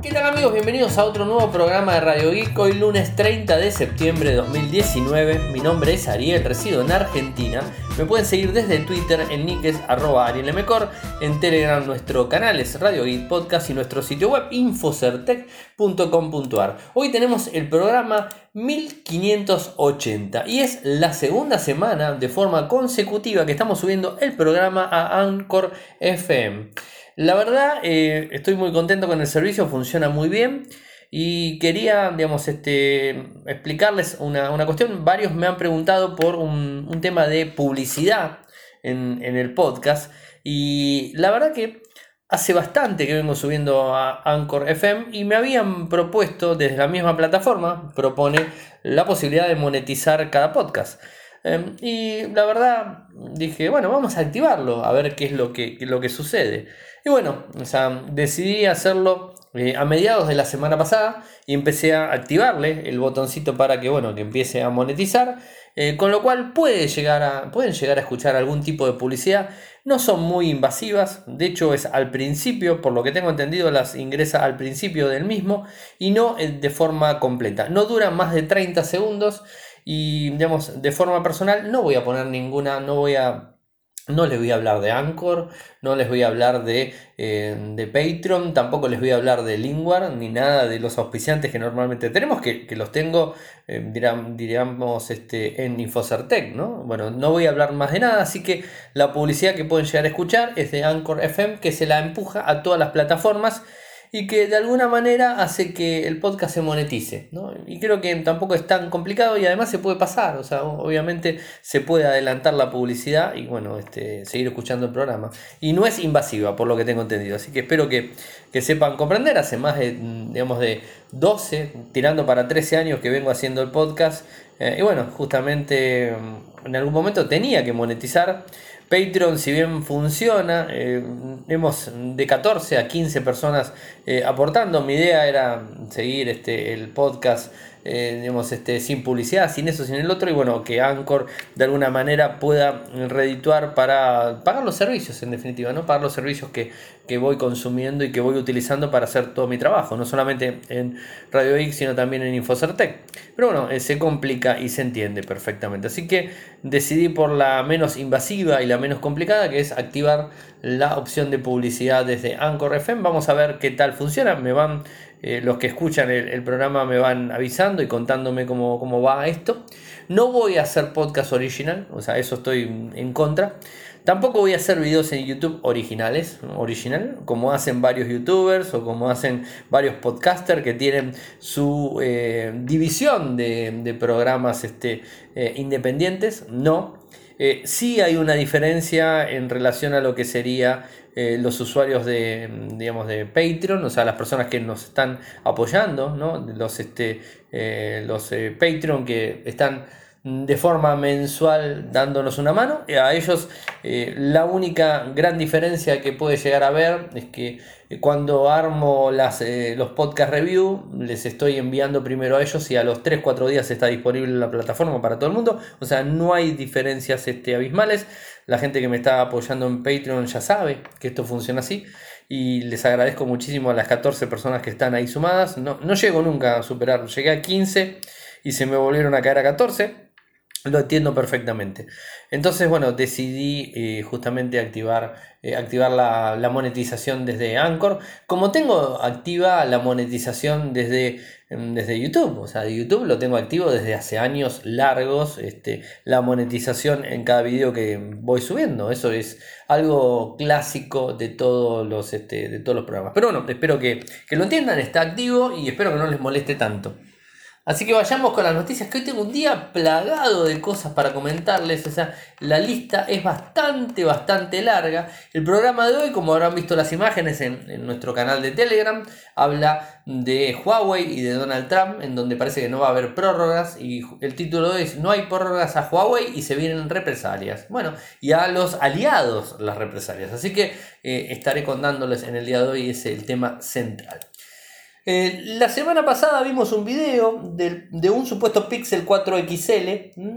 ¿Qué tal amigos? Bienvenidos a otro nuevo programa de Radio Geek. Hoy lunes 30 de septiembre de 2019. Mi nombre es Ariel, resido en Argentina. Me pueden seguir desde Twitter en nickes arroba arielmcor, en Telegram nuestro canal es Radio Geek Podcast y nuestro sitio web infocertec.com.ar. Hoy tenemos el programa 1580 y es la segunda semana de forma consecutiva que estamos subiendo el programa a Anchor FM. La verdad, eh, estoy muy contento con el servicio, funciona muy bien. Y quería, digamos, este, explicarles una, cuestión. Varios me han preguntado por un, tema de publicidad en, el podcast. Y la verdad que hace bastante que vengo subiendo a Anchor FM y me habían propuesto desde la misma plataforma, propone la posibilidad de monetizar cada podcast. Em, y la verdad dije, bueno, vamos a activarlo, a ver qué es lo que, lo que sucede. Y bueno, o sea, decidí hacerlo eh, a mediados de la semana pasada y empecé a activarle el botoncito para que, bueno, que empiece a monetizar. Eh, con lo cual puede llegar a, pueden llegar a escuchar algún tipo de publicidad. No son muy invasivas, de hecho es al principio, por lo que tengo entendido, las ingresa al principio del mismo y no eh, de forma completa. No dura más de 30 segundos y, digamos, de forma personal no voy a poner ninguna, no voy a no les voy a hablar de Anchor, no les voy a hablar de, eh, de Patreon, tampoco les voy a hablar de Lingwar, ni nada de los auspiciantes que normalmente tenemos, que, los tengo, eh, diríamos, este, en Infocertec, ¿no? Bueno, no voy a hablar más de nada, así que la publicidad que pueden llegar a escuchar es de Anchor FM, que se la empuja a todas las plataformas y que de alguna manera hace que el podcast se monetice. ¿no? Y creo que tampoco es tan complicado y además se puede pasar, o sea, obviamente se puede adelantar la publicidad y bueno, este, seguir escuchando el programa. Y no es invasiva, por lo que tengo entendido, así que espero que, sepan comprender. Hace más de, digamos, de 12, tirando para 13 años que vengo haciendo el podcast. Eh, y bueno, justamente mm, en algún momento tenía que monetizar. Patreon, si bien funciona, eh, hemos de 14 a 15 personas eh, aportando. Mi idea era seguir este, el podcast eh, digamos, este, sin publicidad, sin eso, sin el otro, y bueno, que Anchor de alguna manera pueda redituar para pagar los servicios, en definitiva, ¿no? Pagar los servicios que, voy consumiendo y que voy utilizando para hacer todo mi trabajo, no solamente en Radio X, sino también en Infocertec. Pero bueno, eh, se complica y se entiende perfectamente. Así que decidí por la menos invasiva y la menos complicada, que es activar la opción de publicidad desde Anchor FM. Vamos a ver qué tal funciona. Me van eh, los que escuchan el, programa me van avisando y contándome cómo, cómo, va esto. No voy a hacer podcast original, o sea, eso estoy en contra. Tampoco voy a hacer videos en YouTube originales, original, como hacen varios youtubers o como hacen varios podcasters que tienen su eh, división de, programas este, eh, independientes. No, eh, sí hay una diferencia en relación a lo que sería eh, los usuarios de, digamos, de Patreon, o sea, las personas que nos están apoyando, ¿no? los, este, eh, los Patreon que están de forma mensual dándonos una mano. A ellos la única gran diferencia que puede llegar a ver es que cuando armo las, eh, los podcast review, les estoy enviando primero a ellos y a los 3-4 días está disponible la plataforma para todo el mundo. O sea, no hay diferencias este, abismales. La gente que me está apoyando en Patreon ya sabe que esto funciona así. Y les agradezco muchísimo a las 14 personas que están ahí sumadas. No, no llego nunca a superar. Llegué a 15 y se me volvieron a caer a 14 lo entiendo perfectamente. Entonces, bueno, decidí eh, justamente activar, eh, activar la, monetización desde Anchor. Como tengo activa la monetización desde, em, desde YouTube, o sea, YouTube lo tengo activo desde hace años largos, este, la monetización en cada video que voy subiendo. Eso es algo clásico de todos los, este, de todos los programas. Pero bueno, espero que, que lo entiendan, está activo y espero que no les moleste tanto. Así que vayamos con las noticias, que hoy tengo un día plagado de cosas para comentarles. O sea, la lista es bastante, bastante larga. El programa de hoy, como habrán visto las imágenes en, nuestro canal de Telegram, habla de Huawei y de Donald Trump, en donde parece que no va a haber prórrogas. Y el título es No hay prórrogas a Huawei y se vienen represalias. Bueno, y a los aliados las represalias. Así que eh, estaré contándoles en el día de hoy, es el tema central. Eh, la semana pasada vimos un video de, un supuesto Pixel 4 XL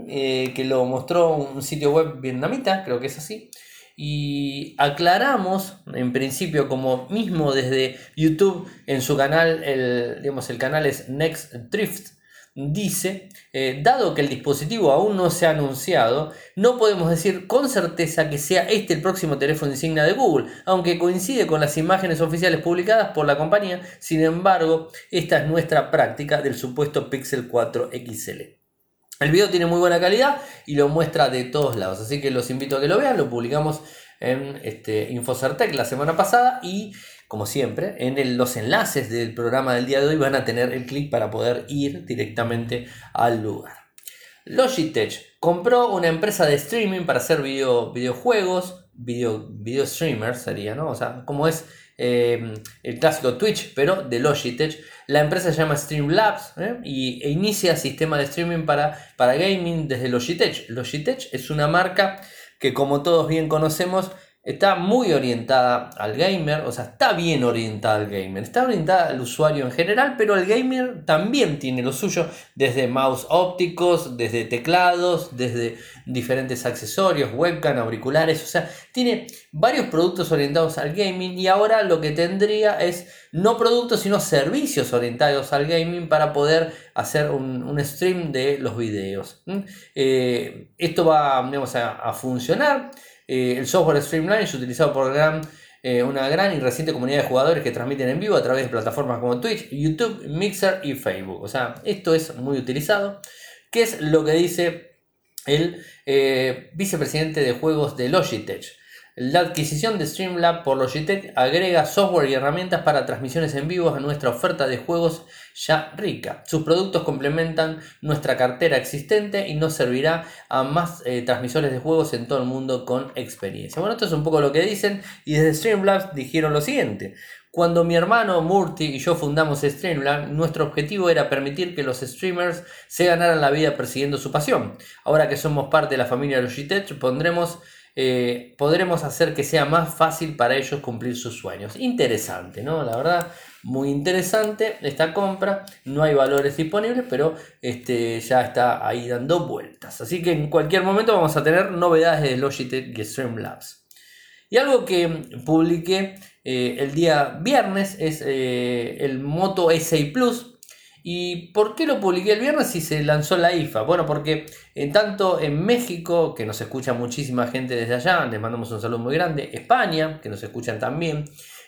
eh, que lo mostró un sitio web vietnamita, creo que es así. y aclaramos, en principio, como mismo desde YouTube, en su canal, el, digamos, el canal es Next Drift, dice, eh, dado que el dispositivo aún no se ha anunciado, no podemos decir con certeza que sea este el próximo teléfono insignia de Google, aunque coincide con las imágenes oficiales publicadas por la compañía, sin embargo, esta es nuestra práctica del supuesto Pixel 4 XL. El video tiene muy buena calidad y lo muestra de todos lados, así que los invito a que lo vean, lo publicamos en este, Infocertec la semana pasada y como siempre, en los enlaces del programa del día de hoy van a tener el clic para poder ir directamente al lugar. Logitech compró una empresa de streaming para hacer video, videojuegos, video, video streamers sería, ¿no? O sea, como es eh, el clásico Twitch, pero de Logitech. La empresa se llama Streamlabs ¿eh? y, e inicia sistema de streaming para, para gaming desde Logitech. Logitech es una marca que como todos bien conocemos está muy orientada al gamer, o sea, está bien orientada al gamer, está orientada al usuario en general, pero el gamer también tiene lo suyo, desde mouse ópticos, desde teclados, desde diferentes accesorios, webcam, auriculares, o sea, tiene varios productos orientados al gaming y ahora lo que tendría es no productos, sino servicios orientados al gaming para poder hacer un, stream de los videos. Eh, esto va a funcionar. Eh, el software Streamline es utilizado por eh, una gran y reciente comunidad de jugadores que transmiten en vivo a través de plataformas como Twitch, YouTube, Mixer y Facebook. O sea, esto es muy utilizado. ¿Qué es lo que dice el eh, vicepresidente de juegos de Logitech? La adquisición de Streamlab por Logitech agrega software y herramientas para transmisiones en vivo a nuestra oferta de juegos ya rica. Sus productos complementan nuestra cartera existente y nos servirá a más eh, transmisores de juegos en todo el mundo con experiencia. Bueno, esto es un poco lo que dicen y desde Streamlabs dijeron lo siguiente. Cuando mi hermano Murti y yo fundamos Streamlabs, nuestro objetivo era permitir que los streamers se ganaran la vida persiguiendo su pasión. Ahora que somos parte de la familia Logitech, pondremos eh, podremos hacer que sea más fácil para ellos cumplir sus sueños. Interesante, ¿no? La verdad, muy interesante esta compra. No hay valores disponibles, pero este, ya está ahí dando vueltas. Así que en cualquier momento vamos a tener novedades de Logitech y Streamlabs. Y algo que publiqué eh, el día viernes es eh, el Moto S6 Plus ¿Y por qué lo publiqué el viernes si se lanzó la IFA? Bueno, porque en tanto en México, que nos escucha muchísima gente desde allá, les mandamos un saludo muy grande, España, que nos escuchan también,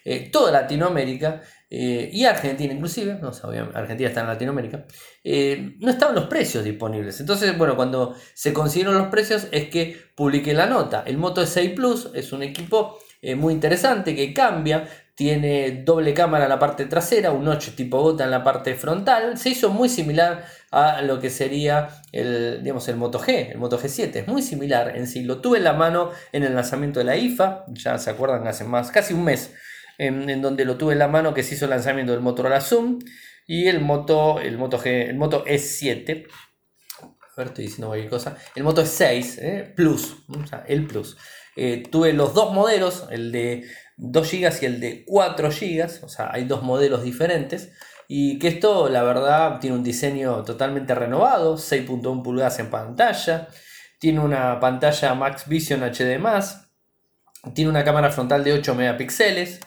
eh, toda Latinoamérica eh, y Argentina inclusive, no, Argentina está en Latinoamérica, eh, no estaban los precios disponibles. Entonces, bueno, cuando se consiguieron los precios es que publiqué la nota. El Moto S6 Plus es un equipo muy interesante que cambia tiene doble cámara en la parte trasera, un 8 tipo gota en la parte frontal. Se hizo muy similar a lo que sería el, digamos, el Moto G, el Moto G7. Es muy similar en sí. Lo tuve en la mano en el lanzamiento de la IFA, ya se acuerdan, hace más, casi un mes, en, donde lo tuve en la mano que se hizo el lanzamiento del Motorola Zoom y el Moto, el Moto, G, el Moto E7. A ver, estoy diciendo cualquier cosa. El Moto E6 ¿eh? Plus, o sea, el Plus. Eh, tuve los dos modelos, el de 2 GB y el de 4 GB, o sea, hay dos modelos diferentes. Y que esto, la verdad, tiene un diseño totalmente renovado, 6.1 pulgadas en pantalla, tiene una pantalla Max Vision HD+, tiene una cámara frontal de 8 megapíxeles,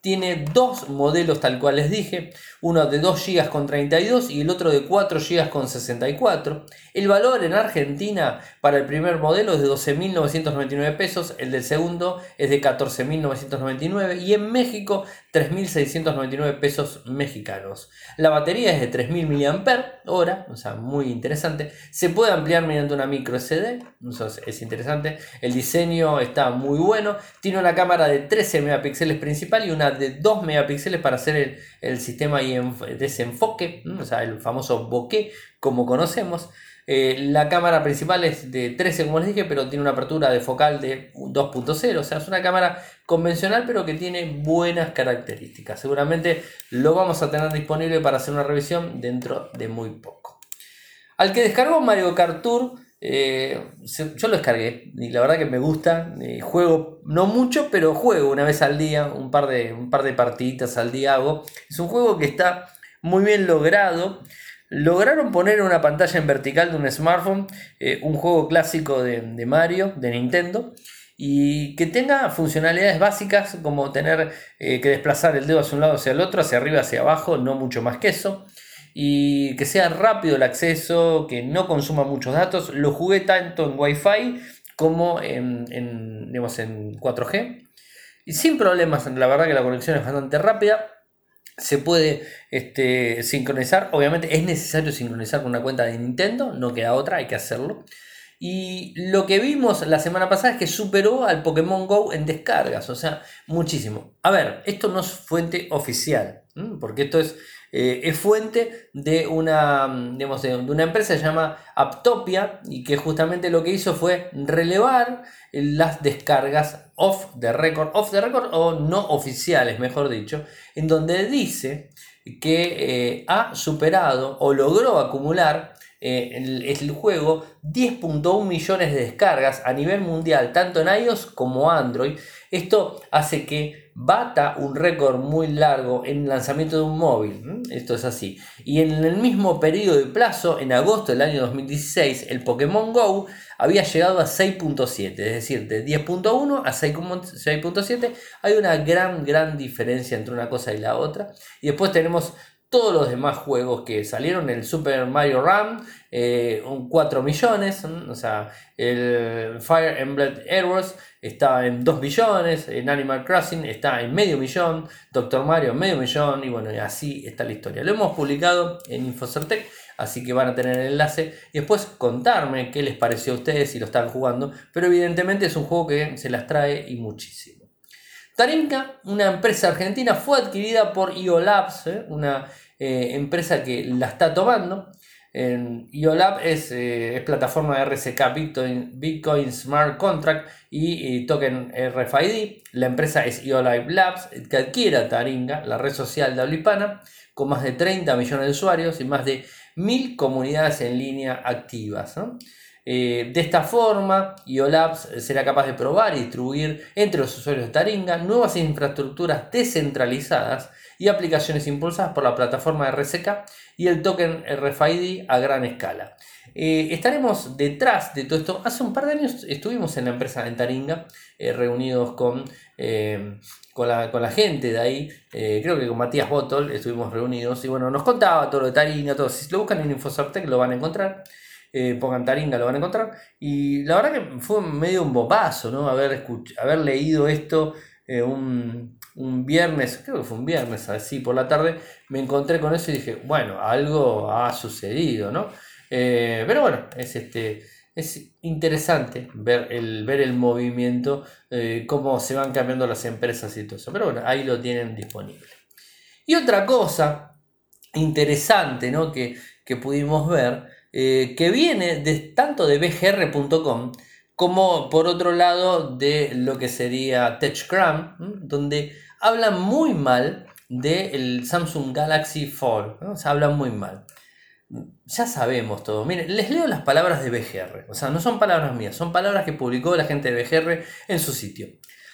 tiene dos modelos tal cual les dije, uno de 2 GB con 32 y el otro de 4 GB con 64. El valor en Argentina para el primer modelo es de 12.999 pesos, el del segundo es de 14.999 y en México 3.699 pesos mexicanos. La batería es de 3.000 mAh, o sea, muy interesante. Se puede ampliar mediante una micro SD, eso es, interesante. El diseño está muy bueno. Tiene una cámara de 13 megapíxeles principal y una de 2 megapíxeles para hacer el, sistema y desenfoque, o sea, el famoso bokeh, como conocemos. Eh, la cámara principal es de 13, como les dije, pero tiene una apertura de focal de 2.0. O sea, es una cámara convencional, pero que tiene buenas características. Seguramente lo vamos a tener disponible para hacer una revisión dentro de muy poco. Al que descargó Mario Kart eh, yo lo descargué y la verdad que me gusta. Eh, juego no mucho, pero juego una vez al día, un par de, un par de partiditas al día hago. Es un juego que está muy bien logrado. Lograron poner una pantalla en vertical de un smartphone, eh, un juego clásico de, Mario, de Nintendo. y que tenga funcionalidades básicas como tener que desplazar el dedo hacia un lado hacia el otro, hacia arriba, hacia abajo, no mucho más que eso. Y que sea rápido el acceso, que no consuma muchos datos. Lo jugué tanto en Wi-Fi como en, en 4G. Y sin problemas, la verdad que la conexión es bastante rápida se puede este, sincronizar. Obviamente es necesario sincronizar con una cuenta de Nintendo, no queda otra, hay que hacerlo. Y lo que vimos la semana pasada es que superó al Pokémon Go en descargas, o sea, muchísimo. A ver, esto no es fuente oficial, porque esto es, eh, es fuente de una, digamos, de una empresa que se llama Aptopia y que justamente lo que hizo fue relevar las descargas off the record, off the record o no oficiales, mejor dicho, en donde dice que eh, ha superado o logró acumular eh, el, juego 10.1 millones de descargas a nivel mundial, tanto en iOS como Android. Esto hace que bata un récord muy largo en el lanzamiento de un móvil. Esto es así. Y en el mismo periodo de plazo, en agosto del año 2016, el Pokémon Go había llegado a 6.7, es decir, de 10.1 a 6.7 hay una gran, gran diferencia entre una cosa y la otra. Y después tenemos todos los demás juegos que salieron, el Super Mario Run, eh, un 4 millones, o sea, el Fire Emblem Heroes está en 2 millones, en Animal Crossing está en medio millón, Doctor Mario en medio millón, y bueno, así está la historia. Lo hemos publicado en Infocertec, así que van a tener el enlace y después contarme qué les pareció a ustedes si lo están jugando, pero evidentemente es un juego que se las trae y muchísimo. Tarinka, una empresa argentina, fue adquirida por IOLabs, ¿eh? una eh, empresa que la está tomando. IOLab es, eh, es, plataforma de RSK Bitcoin, Smart Contract y, token RFID. La empresa es IOLab Labs, que adquiere Taringa, la red social de habla con más de 30 millones de usuarios y más de mil comunidades en línea activas. Eh, de esta forma, IOLabs será capaz de probar y distribuir entre los usuarios de Taringa nuevas infraestructuras descentralizadas y aplicaciones impulsadas por la plataforma RSK y el token RFID a gran escala. Eh, estaremos detrás de todo esto. Hace un par de años estuvimos en la empresa en Taringa, eh, reunidos con, con la, gente de ahí, creo que con Matías Botol estuvimos reunidos y bueno, nos contaba todo lo de Taringa, todo. Si lo buscan en Infosortec lo van a encontrar. Eh, pongan Taringa, lo van a encontrar. Y la verdad que fue medio un bobazo, ¿no? Haber, haber leído esto eh, un, viernes, creo que fue un viernes, así por la tarde, me encontré con eso y dije, bueno, algo ha sucedido, ¿no? Eh, pero bueno, es este. Es interesante ver el, ver el movimiento, cómo se van cambiando las empresas y todo eso. Pero bueno, ahí lo tienen disponible. Y otra cosa interesante ¿no? que, que pudimos ver eh, que viene tanto de bgr.com como por otro lado de lo que sería TechCram, donde hablan muy mal del Samsung Galaxy Fold, ¿no? se hablan muy mal. Ya sabemos todo. Miren, les leo las palabras de BGR. O sea, no son palabras mías, son palabras que publicó la gente de BGR en su sitio.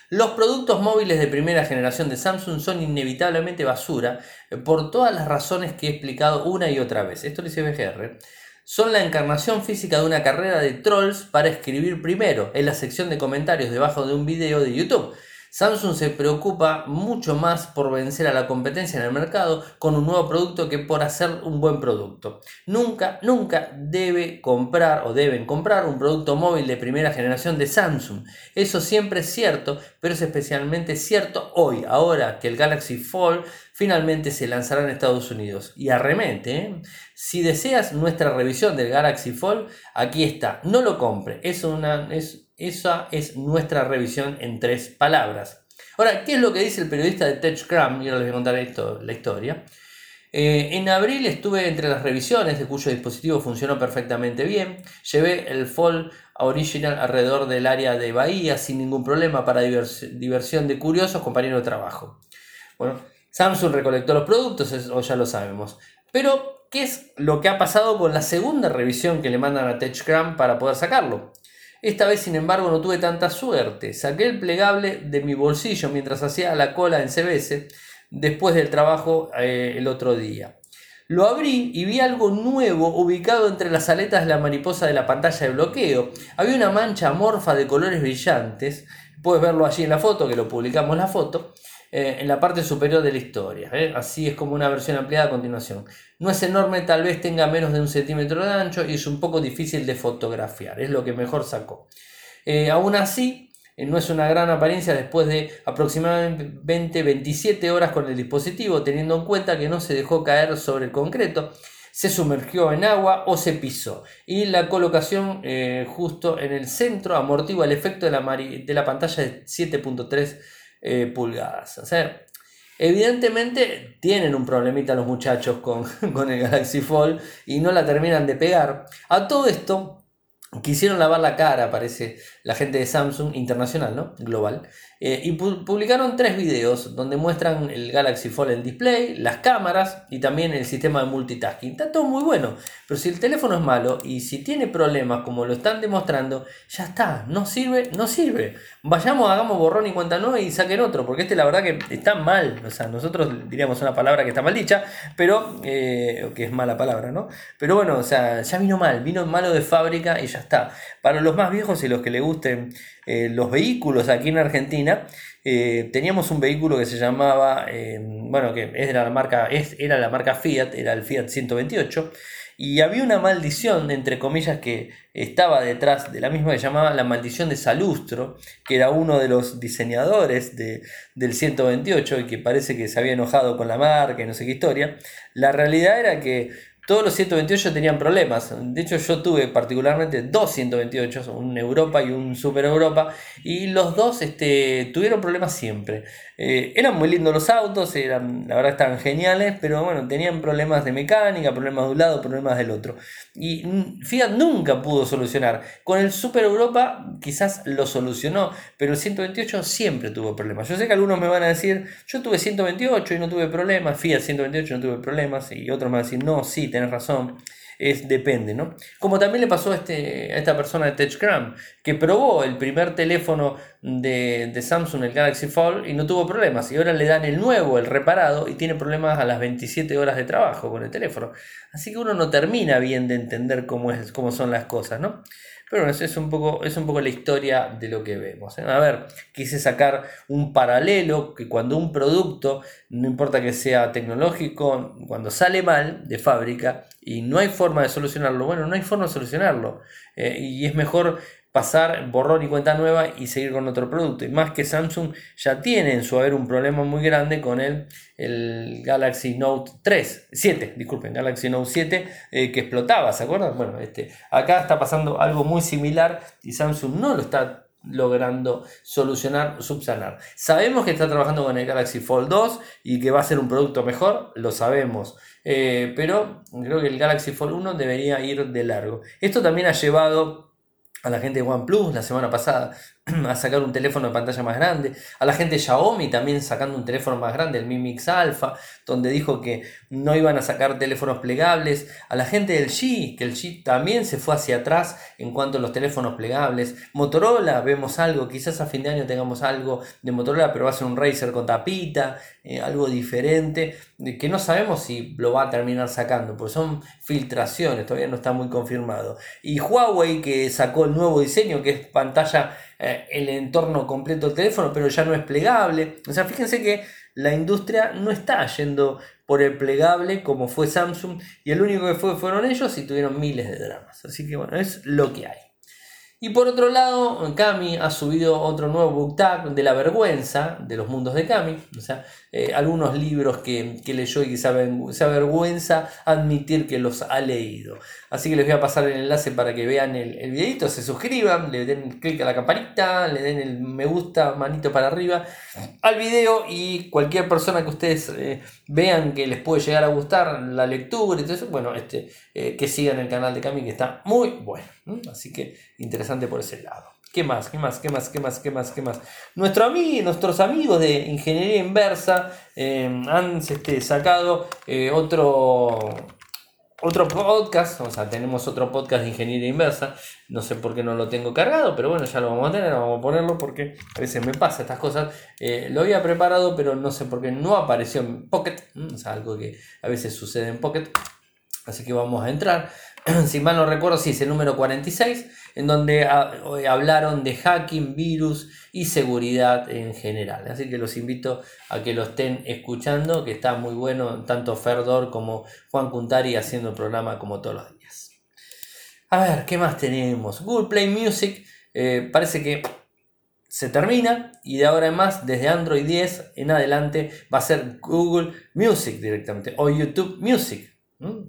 Los productos móviles de primera generación de Samsung son inevitablemente basura eh, por todas las razones que he explicado una y otra vez. Esto lo dice BGR son la encarnación física de una carrera de trolls para escribir primero en la sección de comentarios debajo de un video de YouTube. Samsung se preocupa mucho más por vencer a la competencia en el mercado con un nuevo producto que por hacer un buen producto. Nunca, nunca debe comprar o deben comprar un producto móvil de primera generación de Samsung. Eso siempre es cierto, pero es especialmente cierto hoy, ahora que el Galaxy Fold finalmente se lanzará en Estados Unidos. Y arremete, ¿eh? si deseas nuestra revisión del Galaxy Fold, aquí está, no lo compre, es una... Es, esa es nuestra revisión en tres palabras. Ahora, ¿qué es lo que dice el periodista de TechCram? Y ahora les voy a contar la historia. Eh, en abril estuve entre las revisiones de cuyo dispositivo funcionó perfectamente bien. Llevé el Fall Original alrededor del área de Bahía sin ningún problema para diversión de curiosos compañeros de trabajo. Bueno, Samsung recolectó los productos, eso ya lo sabemos. Pero, ¿qué es lo que ha pasado con la segunda revisión que le mandan a TechCram para poder sacarlo? Esta vez, sin embargo, no tuve tanta suerte. Saqué el plegable de mi bolsillo mientras hacía la cola en CBS después del trabajo eh, el otro día. Lo abrí y vi algo nuevo ubicado entre las aletas de la mariposa de la pantalla de bloqueo. Había una mancha amorfa de colores brillantes. Puedes verlo allí en la foto, que lo publicamos la foto. Eh, en la parte superior de la historia. ¿eh? Así es como una versión ampliada a continuación. No es enorme, tal vez tenga menos de un centímetro de ancho y es un poco difícil de fotografiar. Es lo que mejor sacó. Eh, aún así, no es una gran apariencia después de aproximadamente 27 horas con el dispositivo, teniendo en cuenta que no se dejó caer sobre el concreto, se sumergió en agua o se pisó. Y la colocación justo en el centro amortigua el efecto de la, de la pantalla de 7.3 eh, pulgadas. O sea, evidentemente tienen un problemita los muchachos con, con el Galaxy Fold y no la terminan de pegar. A todo esto, Quisieron lavar la cara, parece la gente de Samsung internacional, ¿no? Global. Eh, y publicaron tres videos donde muestran el Galaxy Fold en display, las cámaras y también el sistema de multitasking. Está todo muy bueno, pero si el teléfono es malo y si tiene problemas como lo están demostrando, ya está, no sirve, no sirve. Vayamos, hagamos borrón y cuenta nueva y saquen otro, porque este la verdad que está mal. O sea, nosotros diríamos una palabra que está mal dicha, pero eh, que es mala palabra, ¿no? Pero bueno, o sea, ya vino mal, vino malo de fábrica y ya está. Para los más viejos y los que les gusten eh, los vehículos aquí en Argentina, eh, teníamos un vehículo que se llamaba, eh, bueno, que era la marca, era la marca Fiat, era el Fiat 128, y había una maldición, entre comillas, que estaba detrás de la misma que llamaba la maldición de Salustro, que era uno de los diseñadores de, del 128 y que parece que se había enojado con la marca y no sé qué historia. La realidad era que todos los 128 tenían problemas. De hecho, yo tuve particularmente dos 128, un Europa y un Super Europa, y los dos este, tuvieron problemas siempre. Eh, eran muy lindos los autos, eran, la verdad estaban geniales, pero bueno, tenían problemas de mecánica, problemas de un lado, problemas del otro. Y Fiat nunca pudo solucionar. Con el Super Europa quizás lo solucionó, pero el 128 siempre tuvo problemas. Yo sé que algunos me van a decir, yo tuve 128 y no tuve problemas, Fiat 128 no tuve problemas, y otros me van a decir, no, sí, tenés razón es depende, ¿no? Como también le pasó a, este, a esta persona de TechCram, que probó el primer teléfono de, de, Samsung, el Galaxy Fold, y no tuvo problemas. Y ahora le dan el nuevo, el reparado, y tiene problemas a las 27 horas de trabajo con el teléfono. Así que uno no termina bien de entender cómo, es, cómo son las cosas, ¿no? Pero bueno, es un poco, es un poco la historia de lo que vemos. ¿eh? A ver, quise sacar un paralelo que cuando un producto, no importa que sea tecnológico, cuando sale mal de fábrica y no hay forma de solucionarlo, bueno, no hay forma de solucionarlo. Eh, y es mejor pasar borrón y cuenta nueva y seguir con otro producto. Y más que Samsung ya tiene en su haber un problema muy grande con el, el Galaxy Note 3, 7, disculpen, Galaxy Note 7 eh, que explotaba, ¿se acuerdan? Bueno, este, acá está pasando algo muy similar y Samsung no lo está logrando solucionar, subsanar. Sabemos que está trabajando con el Galaxy Fold 2 y que va a ser un producto mejor, lo sabemos, eh, pero creo que el Galaxy Fold 1 debería ir de largo. Esto también ha llevado a la gente de OnePlus la semana pasada a sacar un teléfono de pantalla más grande, a la gente de Xiaomi también sacando un teléfono más grande, el Mi Mix Alpha, donde dijo que no iban a sacar teléfonos plegables, a la gente del G, que el G también se fue hacia atrás en cuanto a los teléfonos plegables, Motorola, vemos algo, quizás a fin de año tengamos algo de Motorola, pero va a ser un Razer con tapita, eh, algo diferente, que no sabemos si lo va a terminar sacando, porque son filtraciones, todavía no está muy confirmado. Y Huawei que sacó el nuevo diseño, que es pantalla eh, el entorno completo del teléfono, pero ya no es plegable. O sea, fíjense que la industria no está yendo por el plegable como fue Samsung y el único que fue fueron ellos y tuvieron miles de dramas. Así que bueno, es lo que hay. Y por otro lado, Kami ha subido otro nuevo book tag de la vergüenza de los mundos de Kami. O sea, eh, algunos libros que, leyó y que se, avergüenza admitir que los ha leído. Así que les voy a pasar el enlace para que vean el, el videito, se suscriban, le den clic a la campanita, le den el me gusta, manito para arriba al video y cualquier persona que ustedes eh, vean que les puede llegar a gustar la lectura y todo eso, bueno, este, eh, que sigan el canal de Cami que está muy bueno. Así que interesante por ese lado. ¿Qué más? ¿Qué más? ¿Qué más? ¿Qué más? ¿Qué más? ¿Qué más? Nuestro nuestros amigos de Ingeniería Inversa eh, han este, sacado otro otro podcast, o sea, tenemos otro podcast de ingeniería inversa, no sé por qué no lo tengo cargado, pero bueno, ya lo vamos a tener, vamos a ponerlo porque a veces me pasa estas cosas. Eh, lo había preparado, pero no sé por qué no apareció en Pocket, o sea, algo que a veces sucede en Pocket. Así que vamos a entrar. si mal no recuerdo, sí, es el número 46, en donde hablaron de hacking, virus y seguridad en general. Así que los invito a que lo estén escuchando, que está muy bueno, tanto Ferdor como Juan Cuntari haciendo el programa como todos los días. A ver, ¿qué más tenemos? Google Play Music, eh, parece que se termina y de ahora en más, desde Android 10 en adelante, va a ser Google Music directamente o YouTube Music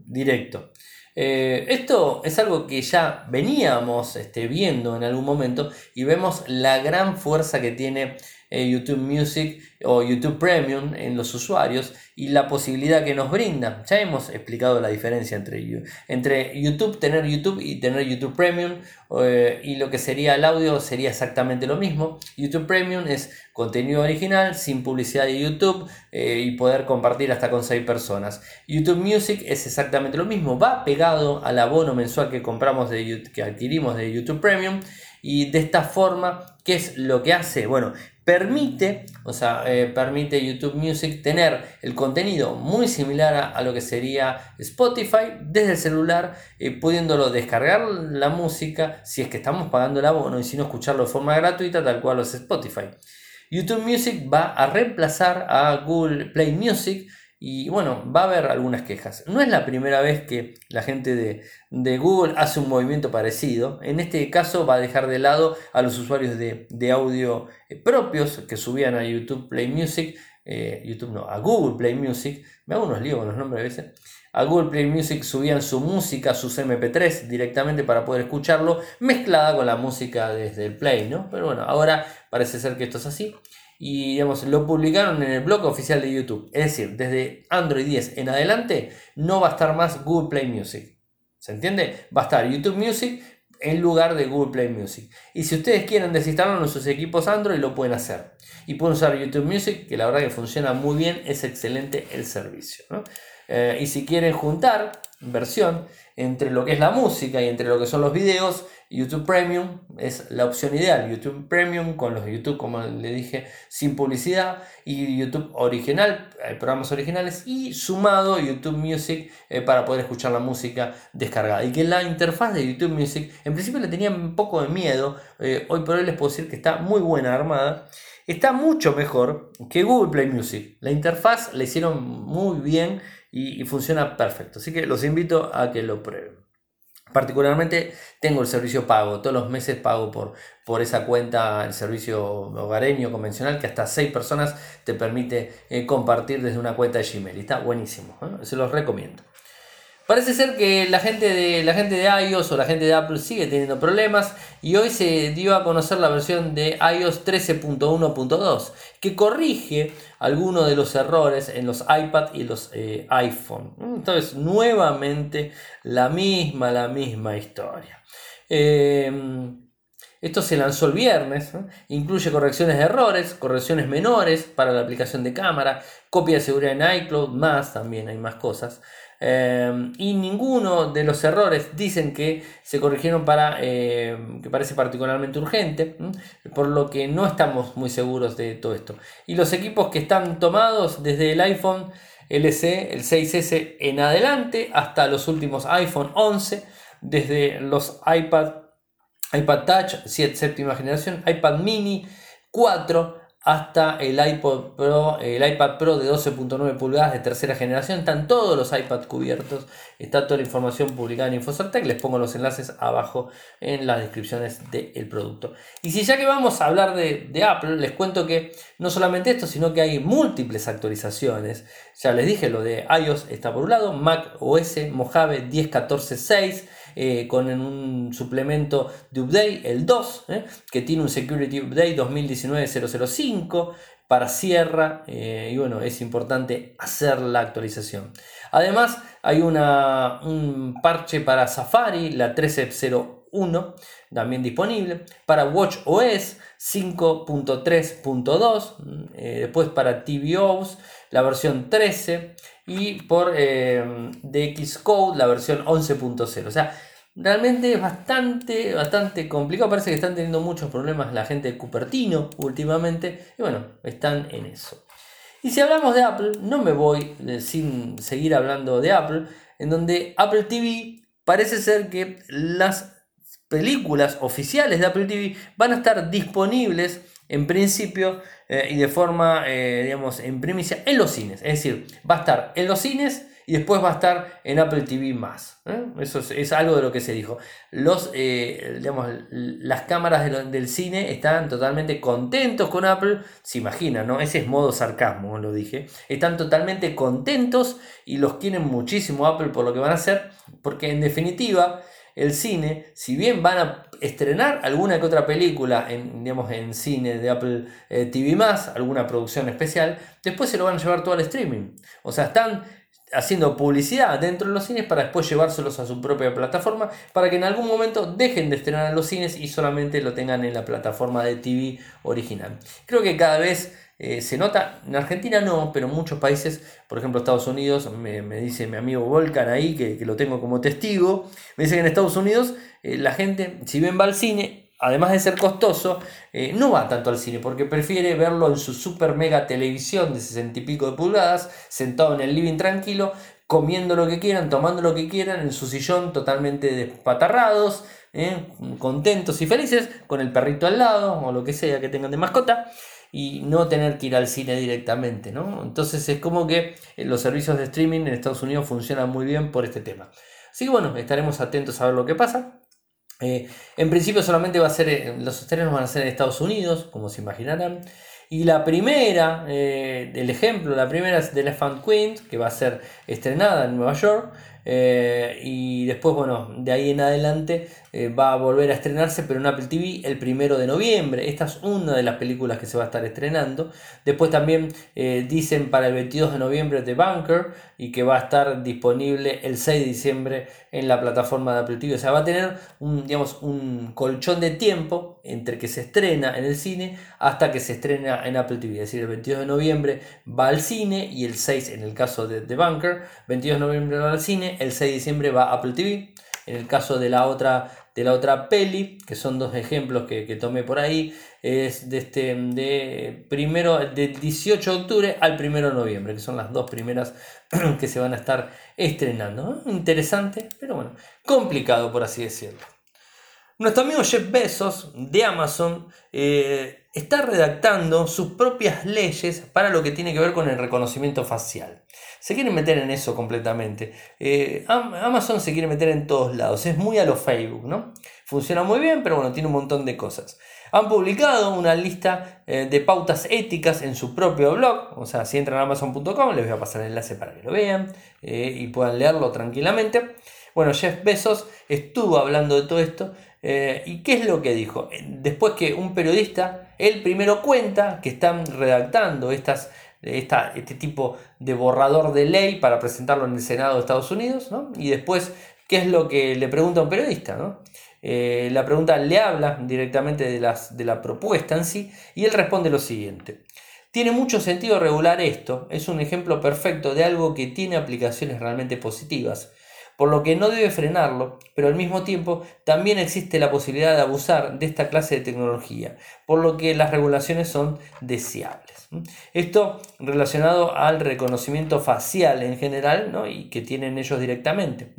directo. Eh, esto es algo que ya veníamos este, viendo en algún momento y vemos la gran fuerza que tiene eh, YouTube Music o YouTube Premium en los usuarios y la posibilidad que nos brinda. Ya hemos explicado la diferencia entre, entre YouTube, tener YouTube y tener YouTube Premium eh, y lo que sería el audio sería exactamente lo mismo. YouTube Premium es contenido original sin publicidad de YouTube eh, y poder compartir hasta con 6 personas. YouTube Music es exactamente lo mismo, va pegado al abono mensual que compramos de que adquirimos de YouTube Premium y de esta forma, ¿qué es lo que hace? Bueno, permite, o sea, eh, permite YouTube Music tener el contenido muy similar a, lo que sería Spotify desde el celular, eh, pudiéndolo descargar la música si es que estamos pagando el abono y si no escucharlo de forma gratuita, tal cual es Spotify. YouTube Music va a reemplazar a Google Play Music y bueno, va a haber algunas quejas. No es la primera vez que la gente de, Google hace un movimiento parecido. En este caso va a dejar de lado a los usuarios de, audio eh, propios que subían a YouTube Play Music. Eh, YouTube no, a Google Play Music. Me hago unos líos con los nombres a veces. A Google Play Music subían su música, sus MP3 directamente para poder escucharlo, mezclada con la música desde el Play, ¿no? Pero bueno, ahora parece ser que esto es así y digamos, lo publicaron en el blog oficial de YouTube. Es decir, desde Android 10 en adelante no va a estar más Google Play Music. ¿Se entiende? Va a estar YouTube Music en lugar de Google Play Music. Y si ustedes quieren desinstalarlo en sus equipos Android, lo pueden hacer. Y pueden usar YouTube Music, que la verdad que funciona muy bien, es excelente el servicio. Eh, y si quieren juntar versión entre lo que es la música y entre lo que son los videos, YouTube Premium es la opción ideal. YouTube Premium con los YouTube, como le dije, sin publicidad. Y YouTube original, hay programas originales. Y sumado YouTube Music eh, para poder escuchar la música descargada. Y que la interfaz de YouTube Music, en principio le tenía un poco de miedo. Eh, hoy por hoy les puedo decir que está muy buena armada. Está mucho mejor que Google Play Music. La interfaz la hicieron muy bien y funciona perfecto. Así que los invito a que lo prueben. Particularmente tengo el servicio pago, todos los meses pago por, por esa cuenta el servicio hogareño convencional que hasta 6 personas te permite eh, compartir desde una cuenta de Gmail. Está buenísimo, ¿eh? se los recomiendo. Parece ser que la gente, de, la gente de iOS o la gente de Apple sigue teniendo problemas y hoy se dio a conocer la versión de iOS 13.1.2 que corrige algunos de los errores en los iPad y los eh, iPhone. Entonces, nuevamente la misma, la misma historia. Em, esto se lanzó el viernes, incluye correcciones de errores, correcciones menores para la aplicación de cámara, copia de seguridad en iCloud, más también hay más cosas. Em, y ninguno de los errores dicen que se corrigieron para em, que parece particularmente urgente, por lo que no estamos muy seguros de todo esto. Y los equipos que están tomados desde el iPhone LC, el 6S en adelante, hasta los últimos iPhone 11, desde los iPad, iPad Touch, séptima generación, iPad Mini 4, hasta el iPod Pro, el iPad Pro de 12.9 pulgadas de tercera generación. Están todos los iPads cubiertos. Está toda la información publicada en InfoCertec. Les pongo los enlaces abajo en las descripciones del producto. Y si ya que vamos a hablar de, de, Apple, les cuento que no solamente esto, sino que hay múltiples actualizaciones. Ya les dije, lo de iOS está por un lado, Mac OS Mojave 10.14.6 eh, con un suplemento de update, el 2, eh, que tiene un Security Update 2019-005 para Sierra eh, y bueno, es importante hacer la actualización. Además, hay una, un parche para Safari, la 13.01, también disponible. Para Watch OS 5.3.2, después para tvOS, la versión 13. Y por eh, DX Code, la versión 11.0. O sea, realmente es bastante, bastante complicado. Parece que están teniendo muchos problemas la gente de Cupertino últimamente. Y bueno, están en eso. Y si hablamos de Apple, no me voy eh, sin seguir hablando de Apple, en donde Apple TV parece ser que las películas oficiales de Apple TV van a estar disponibles en principio eh, y de forma, eh, digamos, en primicia en los cines. Es decir, va a estar en los cines y después va a estar en Apple TV más. ¿eh? Eso es, algo de lo que se dijo. Los, digamos, las cámaras del cine están totalmente contentos con Apple. Se imagina, ¿no? Ese es modo sarcasmo, lo dije. Están totalmente contentos y los quieren muchísimo Apple por lo que van a hacer. Porque en definitiva el cine, si bien van a estrenar alguna que otra película en, digamos, en cine de Apple eh, TV alguna producción especial, después se lo van a llevar todo al streaming. O sea, están haciendo publicidad dentro de los cines para después llevárselos a su propia plataforma para que en algún momento dejen de estrenar en los cines y solamente lo tengan en la plataforma de TV original. Creo que cada vez eh, se nota, en Argentina no, pero en muchos países, por ejemplo Estados Unidos, me, dice mi amigo Volcan ahí, que, lo tengo como testigo, me dice que en Estados Unidos eh, la gente, si bien va al cine, además de ser costoso, eh, no va tanto al cine porque prefiere verlo en su super mega televisión de 60 y pico de pulgadas, sentado en el living tranquilo, comiendo lo que quieran, tomando lo que quieran, en su sillón totalmente despatarrados, contentos y felices, con el perrito al lado o lo que sea que tengan de mascota y no tener que ir al cine directamente, ¿no? Entonces es como que eh, los servicios de streaming en Estados Unidos funcionan muy bien por este tema. Así que bueno, estaremos atentos a ver lo que pasa. Eh, en principio solamente va a ser, eh, los estrenos van a ser en Estados Unidos, como se imaginarán. Y la primera, el ejemplo, la primera es The Elephant Queen, que va a ser estrenada en Nueva York. y después, bueno, de ahí en adelante eh, va a volver a estrenarse, pero en Apple TV el primero de noviembre. Esta es una de las películas que se va a estar estrenando. Después también eh, dicen para el 22 de noviembre The Bunker y que va a estar disponible el 6 de diciembre en la plataforma de Apple TV. O sea, va a tener un, digamos, un colchón de tiempo entre que se estrena en el cine hasta que se estrena en Apple TV. Es decir, el 22 de noviembre va al cine y el 6 en el caso de The Bunker. 22 de noviembre va al cine, el 6 de diciembre va a Apple TV. En el caso de la otra de la otra peli, que son dos ejemplos que, tomé por ahí, es de este de primero de 18 de octubre al 1 de noviembre, que son las dos primeras que se van a estar estrenando. Interesante, pero bueno, complicado por así decirlo. Nuestro amigo Jeff Bezos de Amazon eh, está redactando sus propias leyes para lo que tiene que ver con el reconocimiento facial. Se quiere meter en eso completamente. Eh, Amazon se quiere meter en todos lados. Es muy a lo Facebook, ¿no? Funciona muy bien, pero bueno, tiene un montón de cosas. Han publicado una lista eh, de pautas éticas en su propio blog. O sea, si entran a amazon.com, les voy a pasar el enlace para que lo vean y puedan leerlo tranquilamente. Bueno, Jeff Bezos estuvo hablando de todo esto. ¿Y qué es lo que dijo? Después que un periodista, él primero cuenta que están redactando estas este tipo de borrador de ley para presentarlo en el Senado de Estados Unidos, Y después, ¿qué es lo que le pregunta a un periodista? Eh, la pregunta le habla directamente de, las, de la propuesta en sí y él responde lo siguiente. Tiene mucho sentido regular esto, es un ejemplo perfecto de algo que tiene aplicaciones realmente positivas por lo que no debe frenarlo, pero al mismo tiempo también existe la posibilidad de abusar de esta clase de tecnología, por lo que las regulaciones son deseables. Esto relacionado al reconocimiento facial en general y que tienen ellos directamente.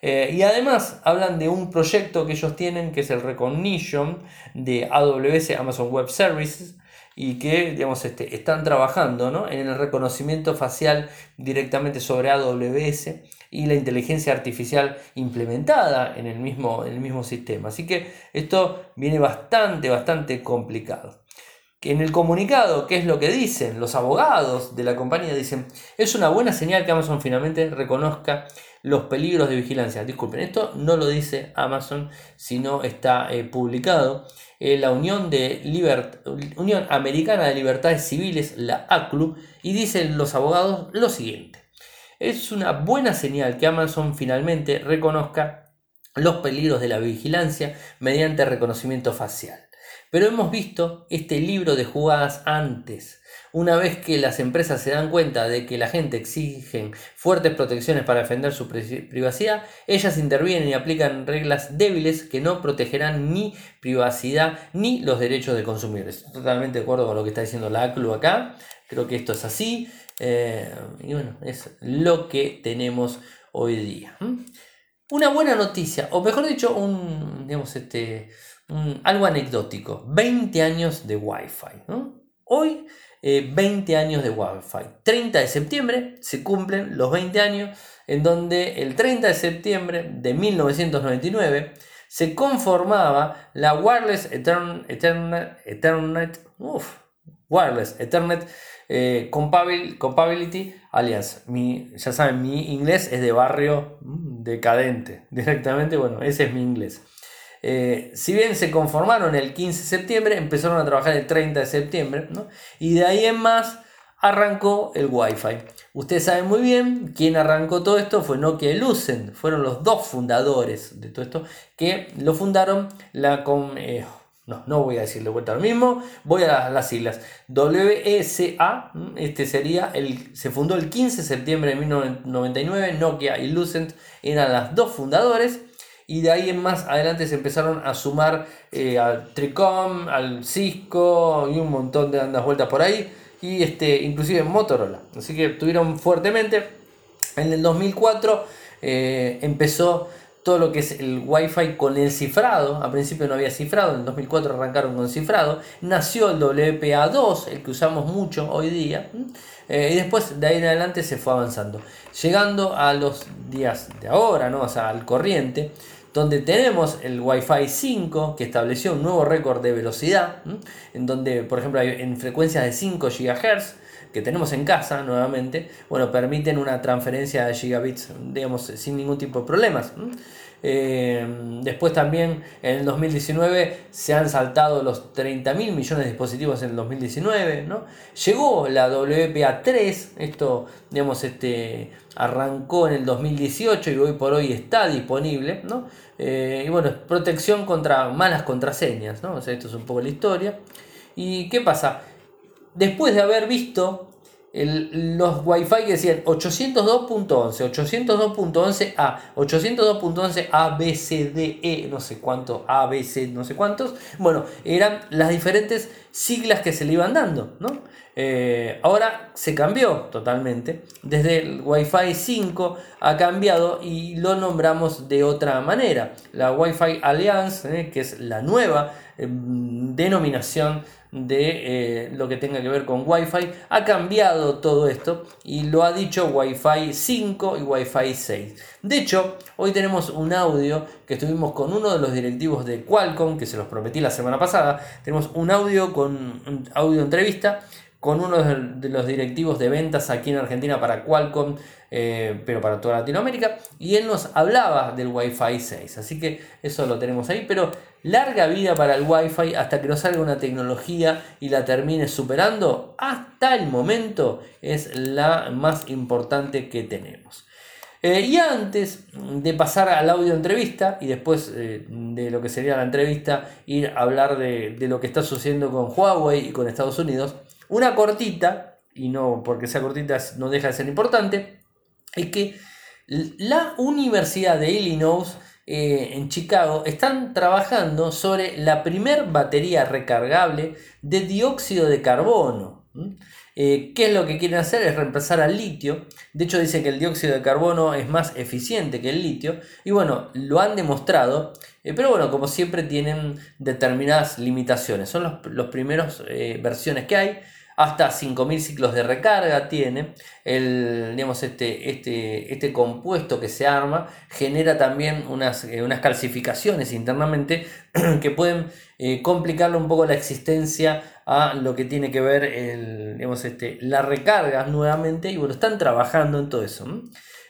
Eh, y además hablan de un proyecto que ellos tienen que es el Recognition de AWS Amazon Web Services y que digamos, este, están trabajando en el reconocimiento facial directamente sobre AWS y la inteligencia artificial implementada en el mismo, en el mismo sistema. Así que esto viene bastante, bastante complicado. En el comunicado, ¿qué es lo que dicen? Los abogados de la compañía dicen, es una buena señal que Amazon finalmente reconozca los peligros de vigilancia. Disculpen, esto no lo dice Amazon, sino está eh, publicado en la Unión, de Unión Americana de Libertades Civiles, la ACLU, y dicen los abogados lo siguiente. Es una buena señal que Amazon finalmente reconozca los peligros de la vigilancia mediante reconocimiento facial. Pero hemos visto este libro de jugadas antes. Una vez que las empresas se dan cuenta de que la gente exige fuertes protecciones para defender su privacidad, ellas intervienen y aplican reglas débiles que no protegerán ni privacidad ni los derechos de consumidores. Estoy totalmente de acuerdo con lo que está diciendo la ACLU acá. Creo que esto es así. Eh, y bueno, es lo que tenemos hoy día. Una buena noticia, o mejor dicho, un, este, algo anecdótico. 20 años de Wi-Fi. Hoy 20 eh, años de Wi-Fi. 30 de septiembre se cumplen los 20 años en donde el 30 de septiembre de 1999 se conformaba la Wireless Ethernet, Ethernet, Wireless Ethernet eh, Compatibility Alliance. Mi, ya saben, mi inglés es de barrio mm, decadente. Directamente, bueno, ese es mi inglés. Eh, si bien se conformaron el 15 de septiembre, empezaron a trabajar el 30 de septiembre, y de ahí en más arrancó el Wi-Fi. Ustedes saben muy bien quién arrancó todo esto, fue Nokia y Lucent, fueron los dos fundadores de todo esto, que lo fundaron la con... Eh, no, no voy a decirle vuelta al mismo, voy a las, siglas. WSA, este sería el, se fundó el 15 de septiembre de 1999, Nokia y Lucent eran las dos fundadores y de ahí en más adelante se empezaron a sumar eh, al Tricom, al Cisco y un montón de andas vueltas por ahí y este, inclusive Motorola. Así que tuvieron fuertemente. En el 2004 eh, empezó todo lo que es el Wi-Fi con el cifrado. A principio no había cifrado, en el 2004 arrancaron con cifrado. Nació el WPA2, el que usamos mucho hoy día. Eh, y después de ahí en adelante se fue avanzando. Llegando a los días de ahora, ¿no? o sea, al corriente donde tenemos el Wi-Fi 5 que estableció un nuevo récord de velocidad, en donde, por ejemplo, hay en frecuencias de 5 GHz que tenemos en casa nuevamente, bueno, permiten una transferencia de gigabits, digamos, sin ningún tipo de problemas. Eh, después también en el 2019 se han saltado los 30 mil millones de dispositivos en el 2019. ¿no? Llegó la WPA3, esto digamos, este, arrancó en el 2018 y hoy por hoy está disponible. ¿no? Eh, y bueno, protección contra malas contraseñas. ¿no? O sea, esto es un poco la historia. ¿Y qué pasa? Después de haber visto los Wi-Fi que decían 802.11, 802.11a, 802.11 A, B, C, D, E, no sé cuánto, A, B, C, no sé cuántos. Bueno, eran las diferentes siglas que se le iban dando, ¿no? Eh, ahora se cambió totalmente. Desde el Wi-Fi 5 ha cambiado y lo nombramos de otra manera. La Wi-Fi Alliance, eh, que es la nueva eh, denominación de lo que tenga que ver con Wi-Fi. Ha cambiado todo esto y lo ha dicho Wi-Fi 5 y Wi-Fi 6. De hecho, hoy tenemos un audio que estuvimos con uno de los directivos de Qualcomm, que se los prometí la semana pasada. Tenemos un audio con un audio entrevista con uno de los directivos de ventas aquí en Argentina para Qualcomm, eh, pero para toda Latinoamérica, y él nos hablaba del Wi-Fi 6, así que eso lo tenemos ahí, pero larga vida para el Wi-Fi hasta que nos salga una tecnología y la termine superando, hasta el momento es la más importante que tenemos. Eh, y antes de pasar al audio entrevista y después eh, de lo que sería la entrevista, ir a hablar de, lo que está sucediendo con Huawei y con Estados Unidos, una cortita, y no porque sea cortita no deja de ser importante, es que la Universidad de Illinois eh, en Chicago están trabajando sobre la primer batería recargable de dióxido de carbono. Eh, ¿Qué es lo que quieren hacer? Es reemplazar al litio. De hecho, dicen que el dióxido de carbono es más eficiente que el litio. Y bueno, lo han demostrado. Eh, pero bueno, como siempre tienen determinadas limitaciones. Son las los primeros versiones que hay hasta 5000 ciclos de recarga tiene. El, digamos, este, este, este compuesto que se arma genera también unas, eh, unas calcificaciones internamente que pueden eh, complicarle un poco la existencia a lo que tiene que ver el, digamos, este, la recarga nuevamente. Y bueno, están trabajando en todo eso.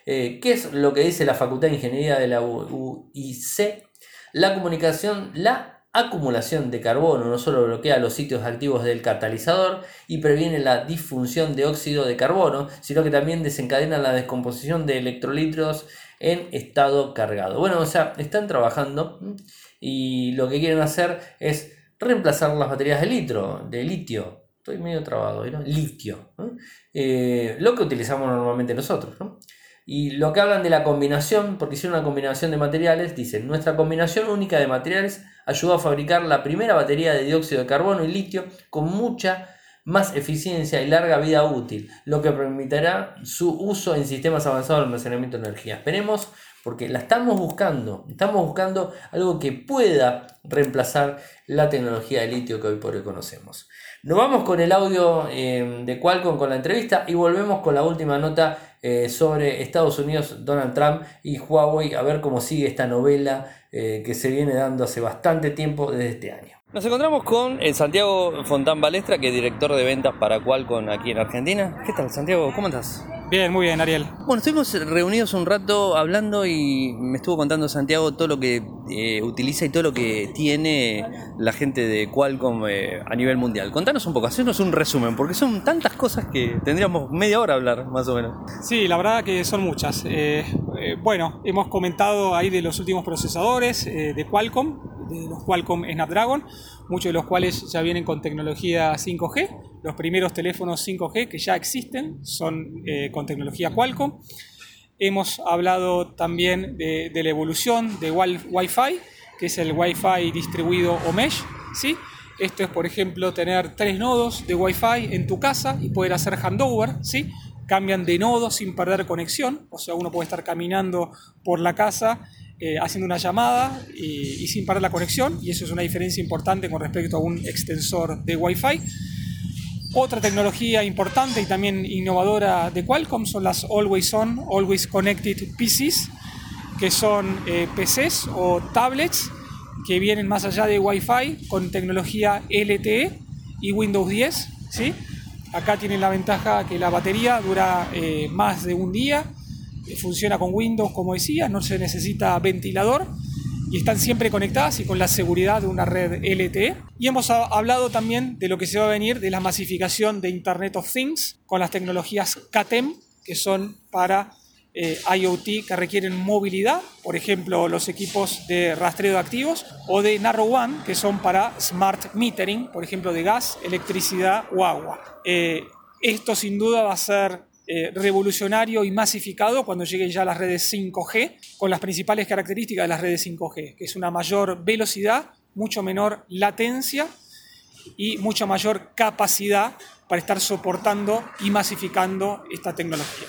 Eh, ¿Qué es lo que dice la Facultad de Ingeniería de la UIC? La comunicación, la acumulación de carbono no solo bloquea los sitios activos del catalizador y previene la disfunción de óxido de carbono, sino que también desencadena la descomposición de electrolitos en estado cargado. Bueno, o sea, están trabajando y lo que quieren hacer es reemplazar las baterías de litro, de litio. Estoy medio trabado, ¿no? Litio. Eh, lo que utilizamos normalmente nosotros. Y lo que hablan de la combinación, porque hicieron una combinación de materiales, dicen, nuestra combinación única de materiales ayudó a fabricar la primera batería de dióxido de carbono y litio con mucha más eficiencia y larga vida útil, lo que permitirá su uso en sistemas avanzados de almacenamiento de energía. Esperemos porque la estamos buscando, estamos buscando algo que pueda reemplazar la tecnología de litio que hoy por hoy conocemos. Nos vamos con el audio eh, de Qualcomm con la entrevista y volvemos con la última nota eh, sobre Estados Unidos, Donald Trump y Huawei, a ver cómo sigue esta novela eh, que se viene dando hace bastante tiempo desde este año. Nos encontramos con Santiago Fontán Balestra, que es director de ventas para Qualcomm aquí en Argentina. ¿Qué tal, Santiago? ¿Cómo estás? Bien, muy bien, Ariel. Bueno, estuvimos reunidos un rato hablando y me estuvo contando Santiago todo lo que eh, utiliza y todo lo que tiene la gente de Qualcomm eh, a nivel mundial. Contanos un poco, hacernos un resumen, porque son tantas cosas que tendríamos media hora a hablar, más o menos. Sí, la verdad que son muchas. Eh, bueno, hemos comentado ahí de los últimos procesadores de Qualcomm, de los Qualcomm Snapdragon, muchos de los cuales ya vienen con tecnología 5G. Los primeros teléfonos 5G que ya existen son eh, con tecnología Qualcomm. Hemos hablado también de, la evolución de Wi-Fi, que es el Wi-Fi distribuido o mesh. ¿sí? Esto es, por ejemplo, tener tres nodos de Wi-Fi en tu casa y poder hacer handover. ¿sí? Cambian de nodo sin perder conexión, o sea, uno puede estar caminando por la casa eh, haciendo una llamada y, sin parar la conexión, y eso es una diferencia importante con respecto a un extensor de Wi-Fi. Otra tecnología importante y también innovadora de Qualcomm son las Always On, Always Connected PCs, que son eh, PCs o tablets que vienen más allá de Wi-Fi con tecnología LTE y Windows 10. ¿sí? Acá tienen la ventaja que la batería dura eh, más de un día funciona con Windows, como decía, no se necesita ventilador y están siempre conectadas y con la seguridad de una red LTE. Y hemos hablado también de lo que se va a venir de la masificación de Internet of Things con las tecnologías CATEM, que son para eh, IoT que requieren movilidad, por ejemplo, los equipos de rastreo de activos, o de Narrow One, que son para smart metering, por ejemplo, de gas, electricidad o agua. Eh, esto sin duda va a ser eh, revolucionario y masificado cuando lleguen ya las redes 5G, con las principales características de las redes 5G, que es una mayor velocidad, mucho menor latencia y mucha mayor capacidad para estar soportando y masificando esta tecnología.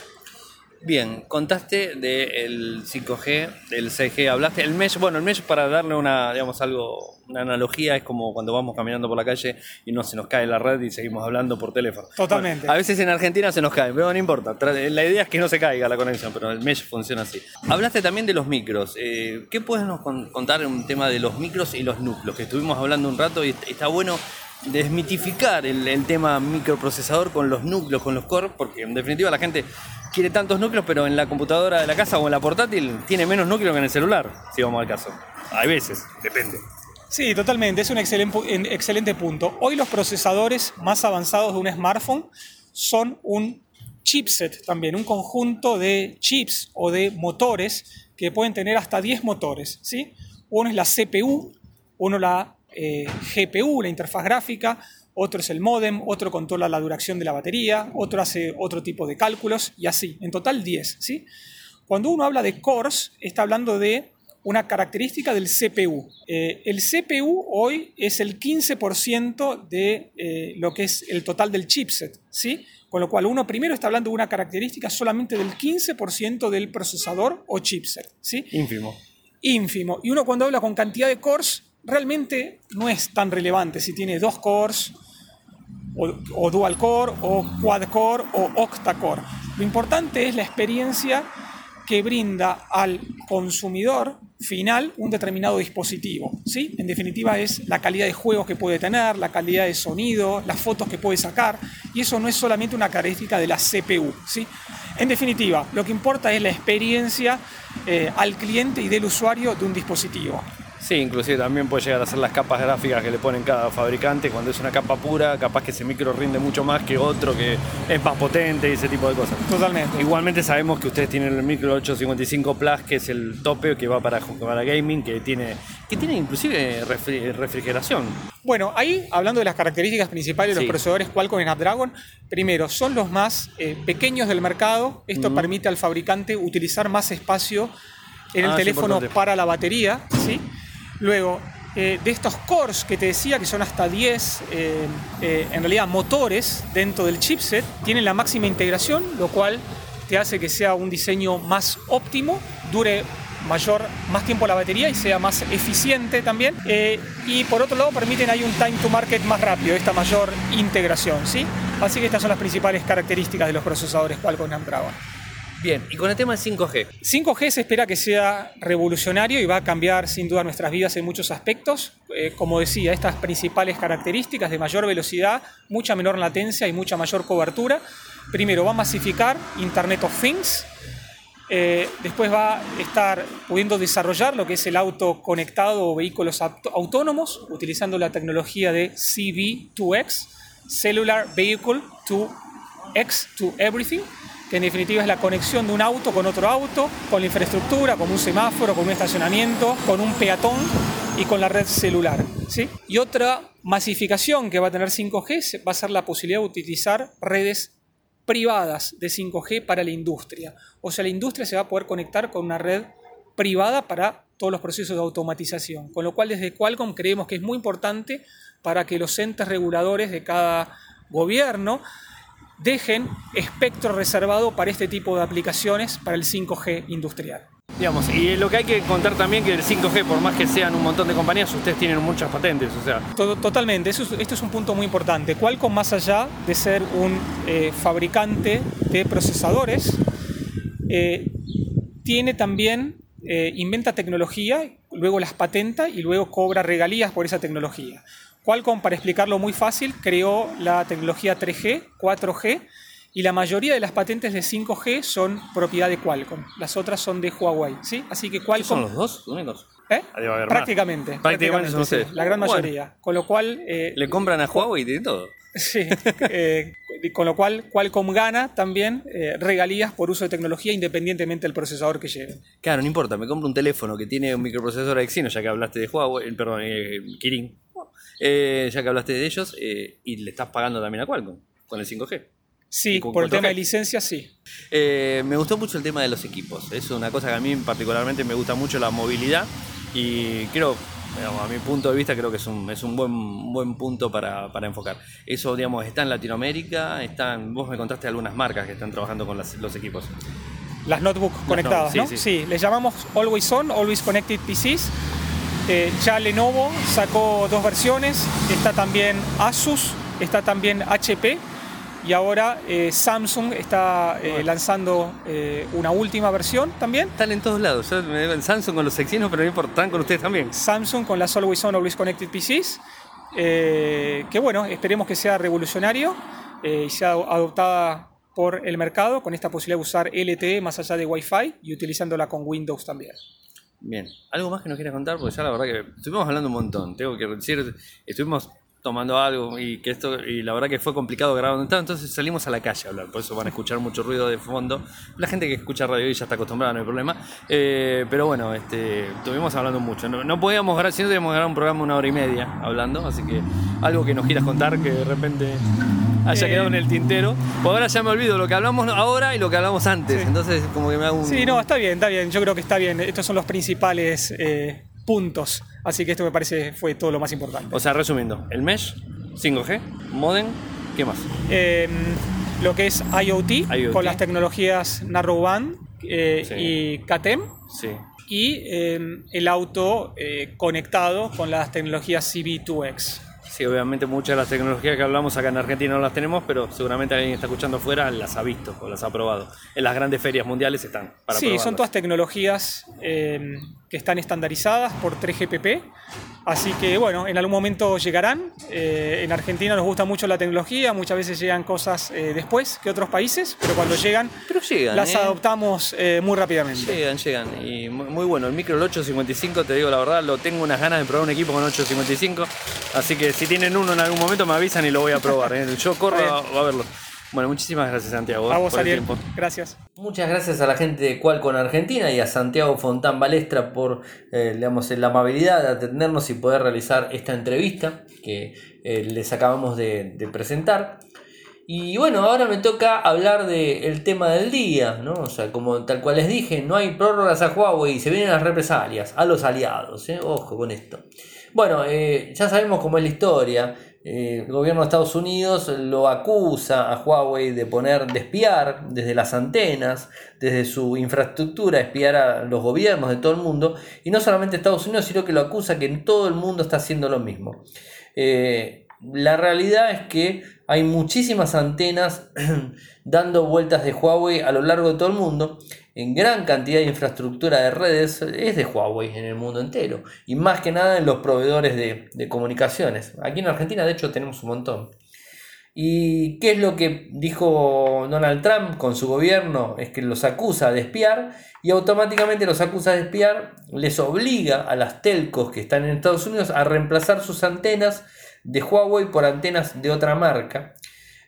Bien, contaste del 5G, del 6G, hablaste. El mesh, bueno, el mesh para darle una, digamos, algo, una analogía es como cuando vamos caminando por la calle y no se nos cae la red y seguimos hablando por teléfono. Totalmente. a veces en Argentina se nos cae, pero no importa. La idea es que no se caiga la conexión, pero el mesh funciona así. Hablaste también de los micros. Eh, ¿Qué puedes nos contar en un tema de los micros y los núcleos? Que estuvimos hablando un rato y está bueno desmitificar el, el tema microprocesador con los núcleos, con los core, porque en definitiva la gente quiere tantos núcleos, pero en la computadora de la casa o en la portátil tiene menos núcleos que en el celular, si vamos al caso. Hay veces, depende. Sí, totalmente, es un excelente, excelente punto. Hoy los procesadores más avanzados de un smartphone son un chipset también, un conjunto de chips o de motores que pueden tener hasta 10 motores. ¿sí? Uno es la CPU, uno la eh, GPU, la interfaz gráfica, otro es el modem, otro controla la duración de la batería, otro hace otro tipo de cálculos y así. En total 10. ¿sí? Cuando uno habla de cores, está hablando de una característica del CPU. Eh, el CPU hoy es el 15% de eh, lo que es el total del chipset, ¿sí? Con lo cual uno primero está hablando de una característica solamente del 15% del procesador o chipset, ¿sí? Ínfimo. Ínfimo. Y uno cuando habla con cantidad de cores, realmente no es tan relevante si tiene dos cores o, dual core o quad core o octa core. Lo importante es la experiencia que brinda al consumidor final un determinado dispositivo. ¿sí? En definitiva es la calidad de juegos que puede tener, la calidad de sonido, las fotos que puede sacar, y eso no es solamente una característica de la CPU. ¿sí? En definitiva, lo que importa es la experiencia eh, al cliente y del usuario de un dispositivo. Sí, inclusive también puede llegar a ser las capas gráficas que le ponen cada fabricante. Cuando es una capa pura, capaz que ese micro rinde mucho más que otro que es más potente y ese tipo de cosas. Totalmente. Igualmente sabemos que ustedes tienen el micro 855 Plus, que es el tope que va para, para gaming, que tiene, que tiene inclusive refri- refrigeración. Bueno, ahí hablando de las características principales de Sí. los procesadores Qualcomm Snapdragon, primero, son los más eh, pequeños del mercado. Esto permite al fabricante utilizar más espacio en el Ah, teléfono para la batería. ¿sí? Luego, eh, de estos cores que te decía, que son hasta 10, eh, eh, en realidad motores dentro del chipset, tienen la máxima integración, lo cual te hace que sea un diseño más óptimo, dure mayor, más tiempo la batería y sea más eficiente también. Y por otro lado permiten ahí un time to market más rápido, esta mayor integración, ¿sí? Así que estas son las principales características de los procesadores Qualcomm Snapdragon. Bien, y con el tema del 5G. 5G se espera que sea revolucionario y va a cambiar sin duda nuestras vidas en muchos aspectos. Eh, como decía, estas principales características de mayor velocidad, mucha menor latencia y mucha mayor cobertura. Primero, va a masificar Internet of Things. Eh, después va a estar pudiendo desarrollar lo que es el auto conectado o vehículos autónomos utilizando la tecnología de CV2X, Cellular Vehicle to X to Everything, que en definitiva es la conexión de un auto con otro auto, con la infraestructura, con un semáforo, con un estacionamiento, con un peatón y con la red celular. ¿sí? Y otra masificación que va a tener 5G se- va a ser la posibilidad de utilizar redes privadas de 5G para la industria. O sea, la industria se va a poder conectar con una red privada para todos los procesos de automatización. Con lo cual, desde Qualcomm creemos que es muy importante para que los entes reguladores de cada gobierno dejen espectro reservado para este tipo de aplicaciones para el 5G industrial. Digamos, y lo que hay que contar también que el 5G, por más que sean un montón de compañías, ustedes tienen muchas patentes, o sea, To- Totalmente, eso es, esto es un punto muy importante. Qualcomm, más allá de ser un eh, fabricante de procesadores, eh, tiene también, eh, inventa tecnología, luego las patenta y luego cobra regalías por esa tecnología. Qualcomm, para explicarlo muy fácil, creó la tecnología 3G, 4G, y la mayoría de las patentes de 5G son propiedad de Qualcomm. Las otras son de Huawei, ¿sí? Así que ¿son Qualcomm... los dos únicos? ¿Eh? Prácticamente. Prácticamente son sí. La gran Bueno. mayoría. Con lo cual... eh, Le compran a Huawei y de todo. Sí, eh, con lo cual Qualcomm gana también eh, regalías por uso de tecnología independientemente del procesador que lleve. Claro, no importa, me compro un teléfono que tiene un microprocesador Exynos, ya que hablaste de Huawei, perdón, eh, Kirin, eh, ya que hablaste de ellos, eh, y le estás pagando también a Qualcomm con el 5G. Sí, ¿Y con por el tema de licencias, sí. Eh, me gustó mucho el tema de los equipos. Es una cosa que a mí particularmente me gusta mucho la movilidad y creo, digamos, a mi punto de vista, creo que es un, es un buen, buen punto para, para enfocar. Eso, digamos, está en Latinoamérica, están, vos me contaste algunas marcas que están trabajando con las- los equipos. Las notebooks conectadas, sí, ¿no? sí. Sí, les llamamos Always On, Always Connected PCs. Eh, ya Lenovo sacó dos versiones, está también Asus, está también HP y ahora eh, Samsung está eh, lanzando eh, una última versión también. Están en todos lados. Yo me en Samsung con los Exynos, pero no importa, están con ustedes también. Samsung con las Always On, Always Connected PCs, eh, que bueno, esperemos que sea revolucionario eh, y sea adoptada por el mercado con esta posibilidad de usar LTE más allá de Wi-Fi y utilizándola con Windows también. Bien, ¿algo más que nos quieras contar? Porque ya la verdad que estuvimos hablando un montón. Tengo que decir, estuvimos tomando algo y que esto y la verdad que fue complicado estaba, entonces salimos a la calle a hablar, por eso van a escuchar mucho ruido de fondo. La gente que escucha radio y ya está acostumbrada, no hay problema. Eh, pero bueno, este, estuvimos hablando mucho. No, no podíamos grabar, si no teníamos grabar un programa una hora y media hablando, así que algo que nos quieras contar que de repente haya Eh. quedado en el tintero. Pues ahora ya me olvido lo que hablamos ahora y lo que hablamos antes, Sí. entonces como que me hago un... Sí, no, está bien, está bien. Yo creo que está bien. Estos son los principales eh, puntos. Así que esto me parece fue todo lo más importante. O sea, resumiendo, el mesh, 5G, modem, ¿qué más? Eh, lo que es IoT, IoT. con las tecnologías Narrowband eh, Sí. y CATEM. Sí. y eh, el auto eh, conectado con las tecnologías CV2X. Sí, obviamente muchas de las tecnologías que hablamos acá en Argentina no las tenemos, pero seguramente alguien que está escuchando afuera las ha visto o las ha probado. En las grandes ferias mundiales están para sí, son todas tecnologías eh, que están estandarizadas por 3GPP. Así que bueno, en algún momento llegarán. Eh, en Argentina nos gusta mucho la tecnología, muchas veces llegan cosas eh, después que otros países, pero cuando llegan, Pero llegan, las ¿eh? adoptamos muy rápidamente. Llegan, llegan. Y muy, muy bueno. El micro, el 855, te digo la verdad, lo tengo unas ganas de probar un equipo con 855. Así que si tienen uno en algún momento me avisan y lo voy a probar. Yo corro a, a verlo. Bueno, muchísimas gracias, Santiago. A vos, por el tiempo. Gracias. Muchas gracias a la gente de Qualcomm Argentina y a Santiago Fontán Balestra por eh, digamos, la amabilidad de atendernos y poder realizar esta entrevista que eh, les acabamos de, de presentar. Y bueno, ahora me toca hablar del tema del día, ¿no? O sea, como tal cual les dije, no hay prórrogas a Huawei, se vienen las represalias, a los aliados, ¿eh? Ojo con esto. Bueno, eh, ya sabemos cómo es la historia. Eh, el gobierno de Estados Unidos lo acusa a Huawei de poner, de espiar desde las antenas, desde su infraestructura, espiar a los gobiernos de todo el mundo. Y no solamente Estados Unidos, sino que lo acusa que en todo el mundo está haciendo lo mismo. Eh, la realidad es que hay muchísimas antenas dando vueltas de Huawei a lo largo de todo el mundo. En gran cantidad de infraestructura de redes es de Huawei en el mundo entero. Y más que nada en los proveedores de, de comunicaciones. Aquí en Argentina de hecho tenemos un montón. ¿Y qué es lo que dijo Donald Trump con su gobierno? Es que los acusa de espiar y automáticamente los acusa de espiar, les obliga a las telcos que están en Estados Unidos a reemplazar sus antenas de Huawei por antenas de otra marca.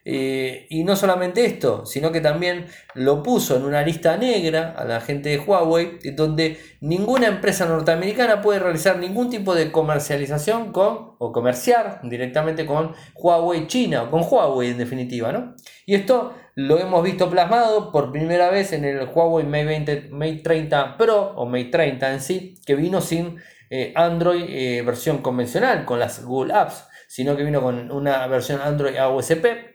Eh, y no solamente esto, sino que también lo puso en una lista negra a la gente de Huawei, donde ninguna empresa norteamericana puede realizar ningún tipo de comercialización con, o comerciar directamente con Huawei China, o con Huawei en definitiva, ¿no? Y esto lo hemos visto plasmado por primera vez en el Huawei Mate, 20, Mate 30 Pro, o Mate 30 en sí, que vino sin eh, Android eh, versión convencional, con las Google Apps, sino que vino con una versión Android AOSP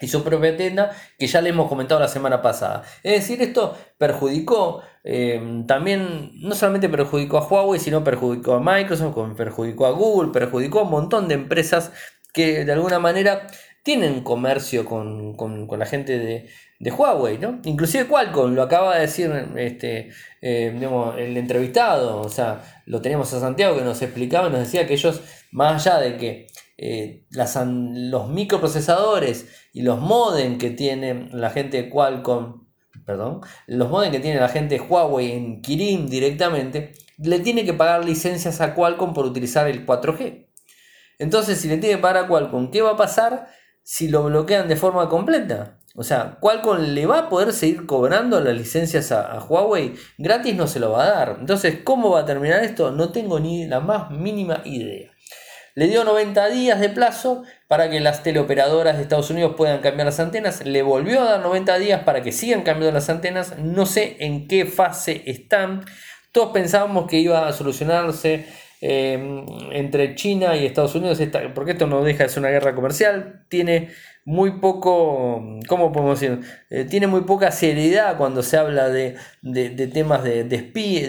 y su propia tienda que ya le hemos comentado la semana pasada. Es decir, esto perjudicó eh, también, no solamente perjudicó a Huawei, sino perjudicó a Microsoft, perjudicó a Google, perjudicó a un montón de empresas que de alguna manera tienen comercio con, con- con la gente de, de Huawei, ¿no? Inclusive Qualcomm, lo acaba de decir este, eh, el entrevistado, o sea, lo teníamos a Santiago que nos explicaba y nos decía que ellos, más allá de que eh, las los microprocesadores y los modem que tiene la gente de Qualcomm, perdón, los modem que tiene la gente de Huawei en Kirin directamente, le tiene que pagar licencias a Qualcomm por utilizar el 4G. Entonces, si le tiene que pagar a Qualcomm, ¿qué va a pasar si lo bloquean de forma completa? O sea, Qualcomm le va a poder seguir cobrando las licencias a, a Huawei, gratis no se lo va a dar. Entonces, ¿cómo va a terminar esto? No tengo ni la más mínima idea. Le dio 90 días de plazo para que las teleoperadoras de Estados Unidos puedan cambiar las antenas. Le volvió a dar 90 días para que sigan cambiando las antenas. No sé en qué fase están. Todos pensábamos que iba a solucionarse eh, entre China y Estados Unidos, porque esto no deja de ser una guerra comercial. Tiene muy poco, ¿cómo podemos decir? Eh, tiene muy poca seriedad cuando se habla de, de- temas de,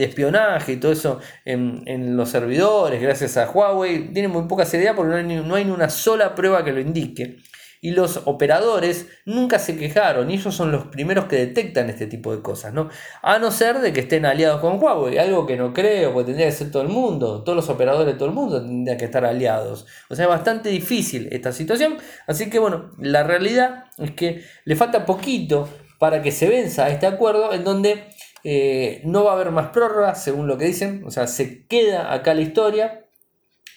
espionaje y todo eso en, en los servidores, gracias a Huawei. Tiene muy poca seriedad porque no no hay ni una sola prueba que lo indique. Y los operadores nunca se quejaron y ellos son los primeros que detectan este tipo de cosas, ¿no? A no ser de que estén aliados con Huawei, algo que no creo, porque tendría que ser todo el mundo, todos los operadores de todo el mundo tendrían que estar aliados. O sea, es bastante difícil esta situación, así que bueno, la realidad es que le falta poquito para que se venza este acuerdo en donde eh, no va a haber más prórrogas, según lo que dicen, o sea, se queda acá la historia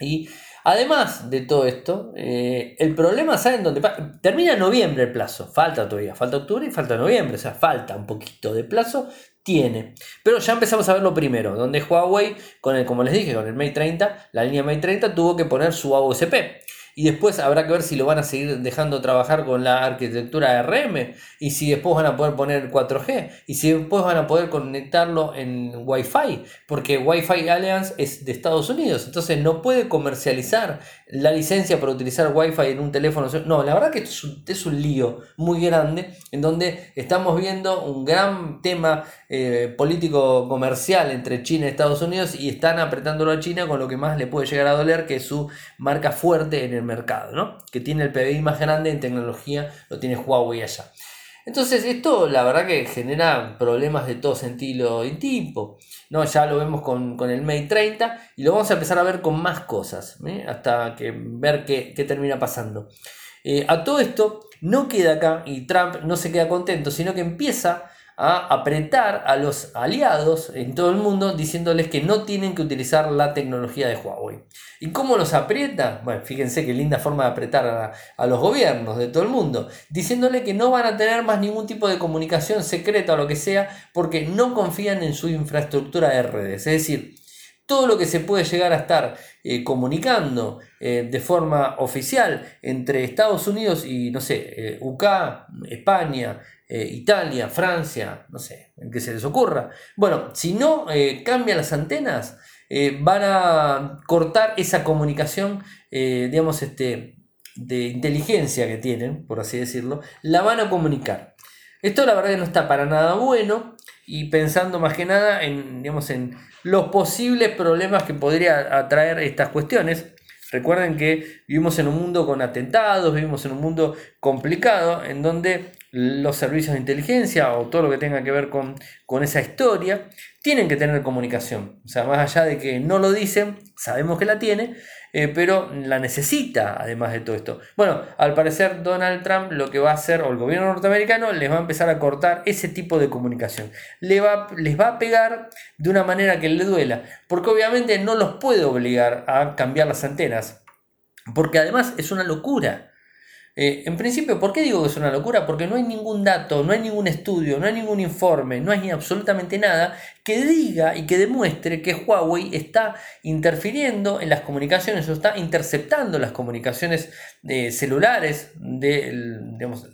y además de todo esto, eh, el problema, ¿saben dónde? Termina noviembre el plazo, falta todavía, falta octubre y falta noviembre, o sea, falta un poquito de plazo, tiene. Pero ya empezamos a ver lo primero, donde Huawei, con el, como les dije, con el Mate 30, la línea Mate 30 tuvo que poner su AOSP. Y después habrá que ver si lo van a seguir dejando trabajar con la arquitectura RM y si después van a poder poner 4G y si después van a poder conectarlo en Wi-Fi, porque Wi-Fi Alliance es de Estados Unidos, entonces no puede comercializar la licencia para utilizar Wi-Fi en un teléfono. No, la verdad que es un, es un lío muy grande en donde estamos viendo un gran tema eh, político comercial entre China y Estados Unidos y están apretándolo a China con lo que más le puede llegar a doler, que es su marca fuerte en el mercado, ¿no? Que tiene el PBI más grande en tecnología, lo tiene Huawei allá. Entonces esto la verdad que genera problemas de todo sentido y tipo. ¿no? Ya lo vemos con, el Mate 30 y lo vamos a empezar a ver con más cosas, ¿eh? hasta que ver qué, termina pasando. Eh, a todo esto no queda acá y Trump no se queda contento, sino que empieza a apretar a los aliados en todo el mundo diciéndoles que no tienen que utilizar la tecnología de Huawei. ¿Y cómo los aprieta? Bueno, fíjense qué linda forma de apretar a, los gobiernos de todo el mundo, diciéndole que no van a tener más ningún tipo de comunicación secreta o lo que sea porque no confían en su infraestructura de redes. Es decir, todo lo que se puede llegar a estar eh, comunicando eh, de forma oficial entre Estados Unidos y, no sé, eh, UK, España, eh, Italia, Francia, no sé, en que se les ocurra. Bueno, si no eh, cambian las antenas, eh, van a cortar esa comunicación, digamos, este, de inteligencia que tienen, por así decirlo, la van a comunicar. Esto la verdad que no está para nada bueno y pensando más que nada en, digamos, en los posibles problemas que podría atraer estas cuestiones. Recuerden que vivimos en un mundo con atentados, vivimos en un mundo complicado en donde los servicios de inteligencia o todo lo que tenga que ver con, con, esa historia tienen que tener comunicación. O sea, más allá de que no lo dicen, sabemos que la tiene, eh, pero la necesita además de todo esto. Bueno, al parecer Donald Trump lo que va a hacer, o el gobierno norteamericano, les va a empezar a cortar ese tipo de comunicación. Le va, les va a pegar de una manera que le duela, porque obviamente no los puede obligar a cambiar las antenas, porque además es una locura. Eh, en principio, ¿por qué digo que es una locura? Porque no hay ningún dato, no hay ningún estudio, no hay ningún informe, no hay absolutamente nada que diga y que demuestre que Huawei está interfiriendo en las comunicaciones o está interceptando las comunicaciones de celulares, de,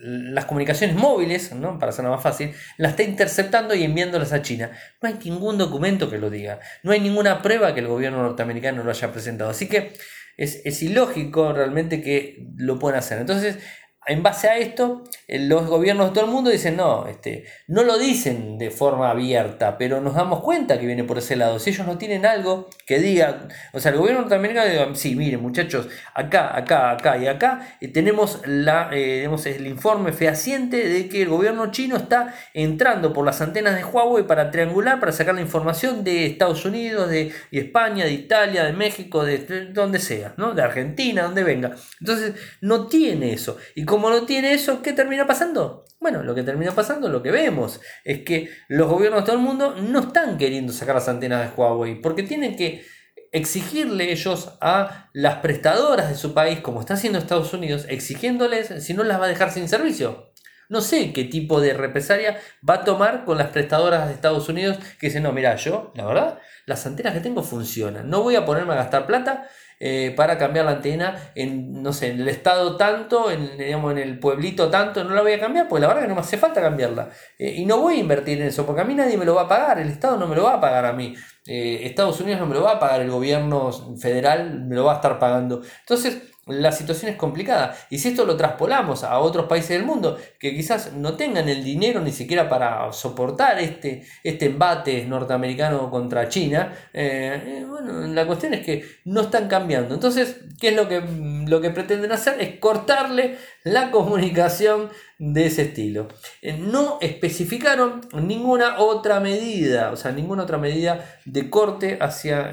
las comunicaciones móviles, ¿no? para hacerlo más fácil, las está interceptando y enviándolas a China. No hay ningún documento que lo diga, no hay ninguna prueba que el gobierno norteamericano lo haya presentado. Así que es, ilógico realmente que lo puedan hacer. Entonces, en base a esto, los gobiernos de todo el mundo dicen, no, este, no lo dicen de forma abierta, pero nos damos cuenta que viene por ese lado. Si ellos no tienen algo que diga, o sea, el gobierno norteamericano diga, sí, miren muchachos, acá, acá, acá y acá tenemos la, eh, el informe fehaciente de que el gobierno chino está entrando por las antenas de Huawei para triangular, para sacar la información de Estados Unidos, de, España, de Italia, de México, de, donde sea, ¿no? de Argentina, donde venga. Entonces, no tiene eso. Y como no tiene eso, ¿qué termina pasando? Bueno, lo que termina pasando, lo que vemos, es que los gobiernos de todo el mundo no están queriendo sacar las antenas de Huawei, porque tienen que exigirle ellos a las prestadoras de su país, como está haciendo Estados Unidos, exigiéndoles si no las va a dejar sin servicio. No sé qué tipo de represalia va a tomar con las prestadoras de Estados Unidos que dicen, no, mira, yo, la verdad, las antenas que tengo funcionan. No voy a ponerme a gastar plata eh, para cambiar la antena en, no sé, en el estado tanto, en, digamos, en el pueblito tanto, no la voy a cambiar, porque la verdad que no me hace falta cambiarla. Eh, y no voy a invertir en eso, porque a mí nadie me lo va a pagar, el Estado no me lo va a pagar a mí. Eh, Estados Unidos no me lo va a pagar, el gobierno federal me lo va a estar pagando. Entonces, la situación es complicada. Y si esto lo traspolamos a otros países del mundo que quizás no tengan el dinero ni siquiera para soportar este, este embate norteamericano contra China, eh, eh, bueno, la cuestión es que no están cambiando. Entonces, ¿qué es lo que, lo que pretenden hacer? Es cortarle la comunicación de ese estilo. Eh, no especificaron ninguna otra medida, o sea, ninguna otra medida de corte hacia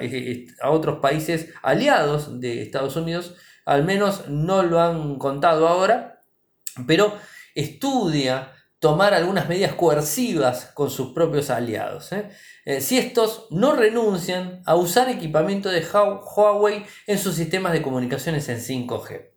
a otros países aliados de Estados Unidos al menos no lo han contado ahora, pero estudia tomar algunas medidas coercivas con sus propios aliados. ¿eh? Eh, si estos no renuncian a usar equipamiento de Huawei en sus sistemas de comunicaciones en 5G.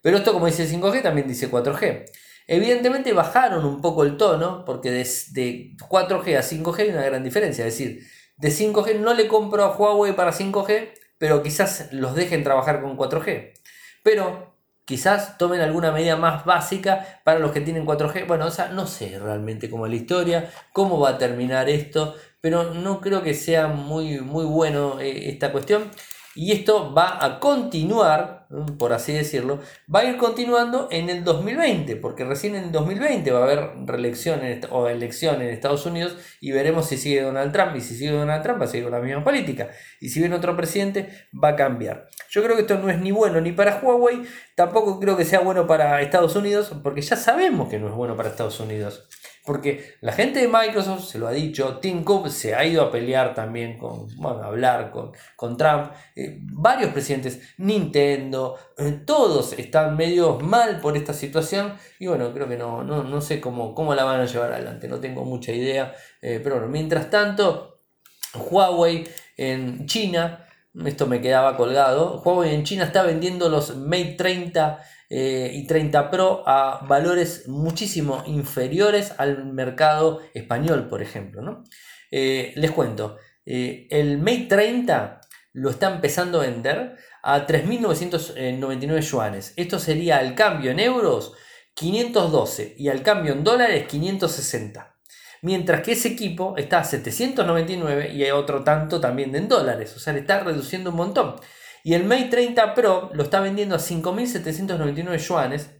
Pero esto, como dice 5G, también dice 4G. Evidentemente bajaron un poco el tono, porque de, de 4G a 5G hay una gran diferencia. Es decir, de 5G no le compro a Huawei para 5G, pero quizás los dejen trabajar con 4G. Pero quizás tomen alguna medida más básica para los que tienen 4G. Bueno, o sea, no sé realmente cómo es la historia, cómo va a terminar esto, pero no creo que sea muy, muy bueno eh, esta cuestión. Y esto va a continuar por así decirlo, va a ir continuando en el 2020, porque recién en el 2020 va a haber reelección o elección en Estados Unidos y veremos si sigue Donald Trump. Y si sigue Donald Trump va a seguir con la misma política. Y si viene otro presidente va a cambiar. Yo creo que esto no es ni bueno ni para Huawei, tampoco creo que sea bueno para Estados Unidos, porque ya sabemos que no es bueno para Estados Unidos. Porque la gente de Microsoft se lo ha dicho, Tim Cook se ha ido a pelear también con, bueno, a hablar con, con Trump, eh, varios presidentes, Nintendo, eh, todos están medio mal por esta situación. Y bueno, creo que no, no, sé cómo, cómo la van a llevar adelante, no tengo mucha idea, eh, pero bueno, mientras tanto, Huawei en China, esto me quedaba colgado, Huawei en China está vendiendo los Mate 30 eh, y 30 Pro a valores muchísimo inferiores al mercado español, por ejemplo. Eh, les cuento, eh, el Mate 30 lo está empezando a vender a 3.999 yuanes. Esto sería al cambio en euros 512 y al cambio en dólares 560. Mientras que ese equipo está a 799 y hay otro tanto también en dólares. O sea, le está reduciendo un montón. Y el Mate 30 Pro lo está vendiendo a 5.799 yuanes,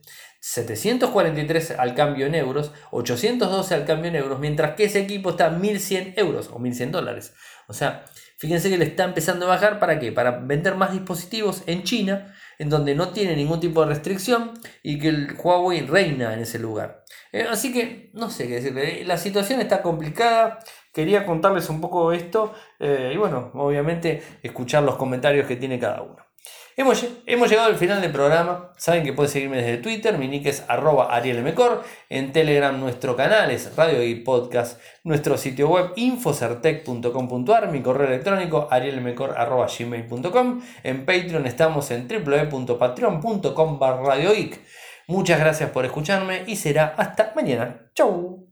743 al cambio en euros, 812 al cambio en euros, mientras que ese equipo está a 1.100 euros o 1.100 dólares. O sea, fíjense que le está empezando a bajar para qué? Para vender más dispositivos en China, en donde no tiene ningún tipo de restricción y que el Huawei reina en ese lugar. Eh, así que no sé qué decirle, la situación está complicada quería contarles un poco esto eh, y bueno, obviamente escuchar los comentarios que tiene cada uno. Hemos, hemos, llegado al final del programa. Saben que pueden seguirme desde Twitter. Mi nick es arroba arielmecor. En Telegram nuestro canal es Radio y Podcast. Nuestro sitio web infocertec.com.ar. Mi correo electrónico arielmecor.gmail.com. En Patreon estamos en www.patreon.com radioic. Muchas gracias por escucharme y será hasta mañana. Chau.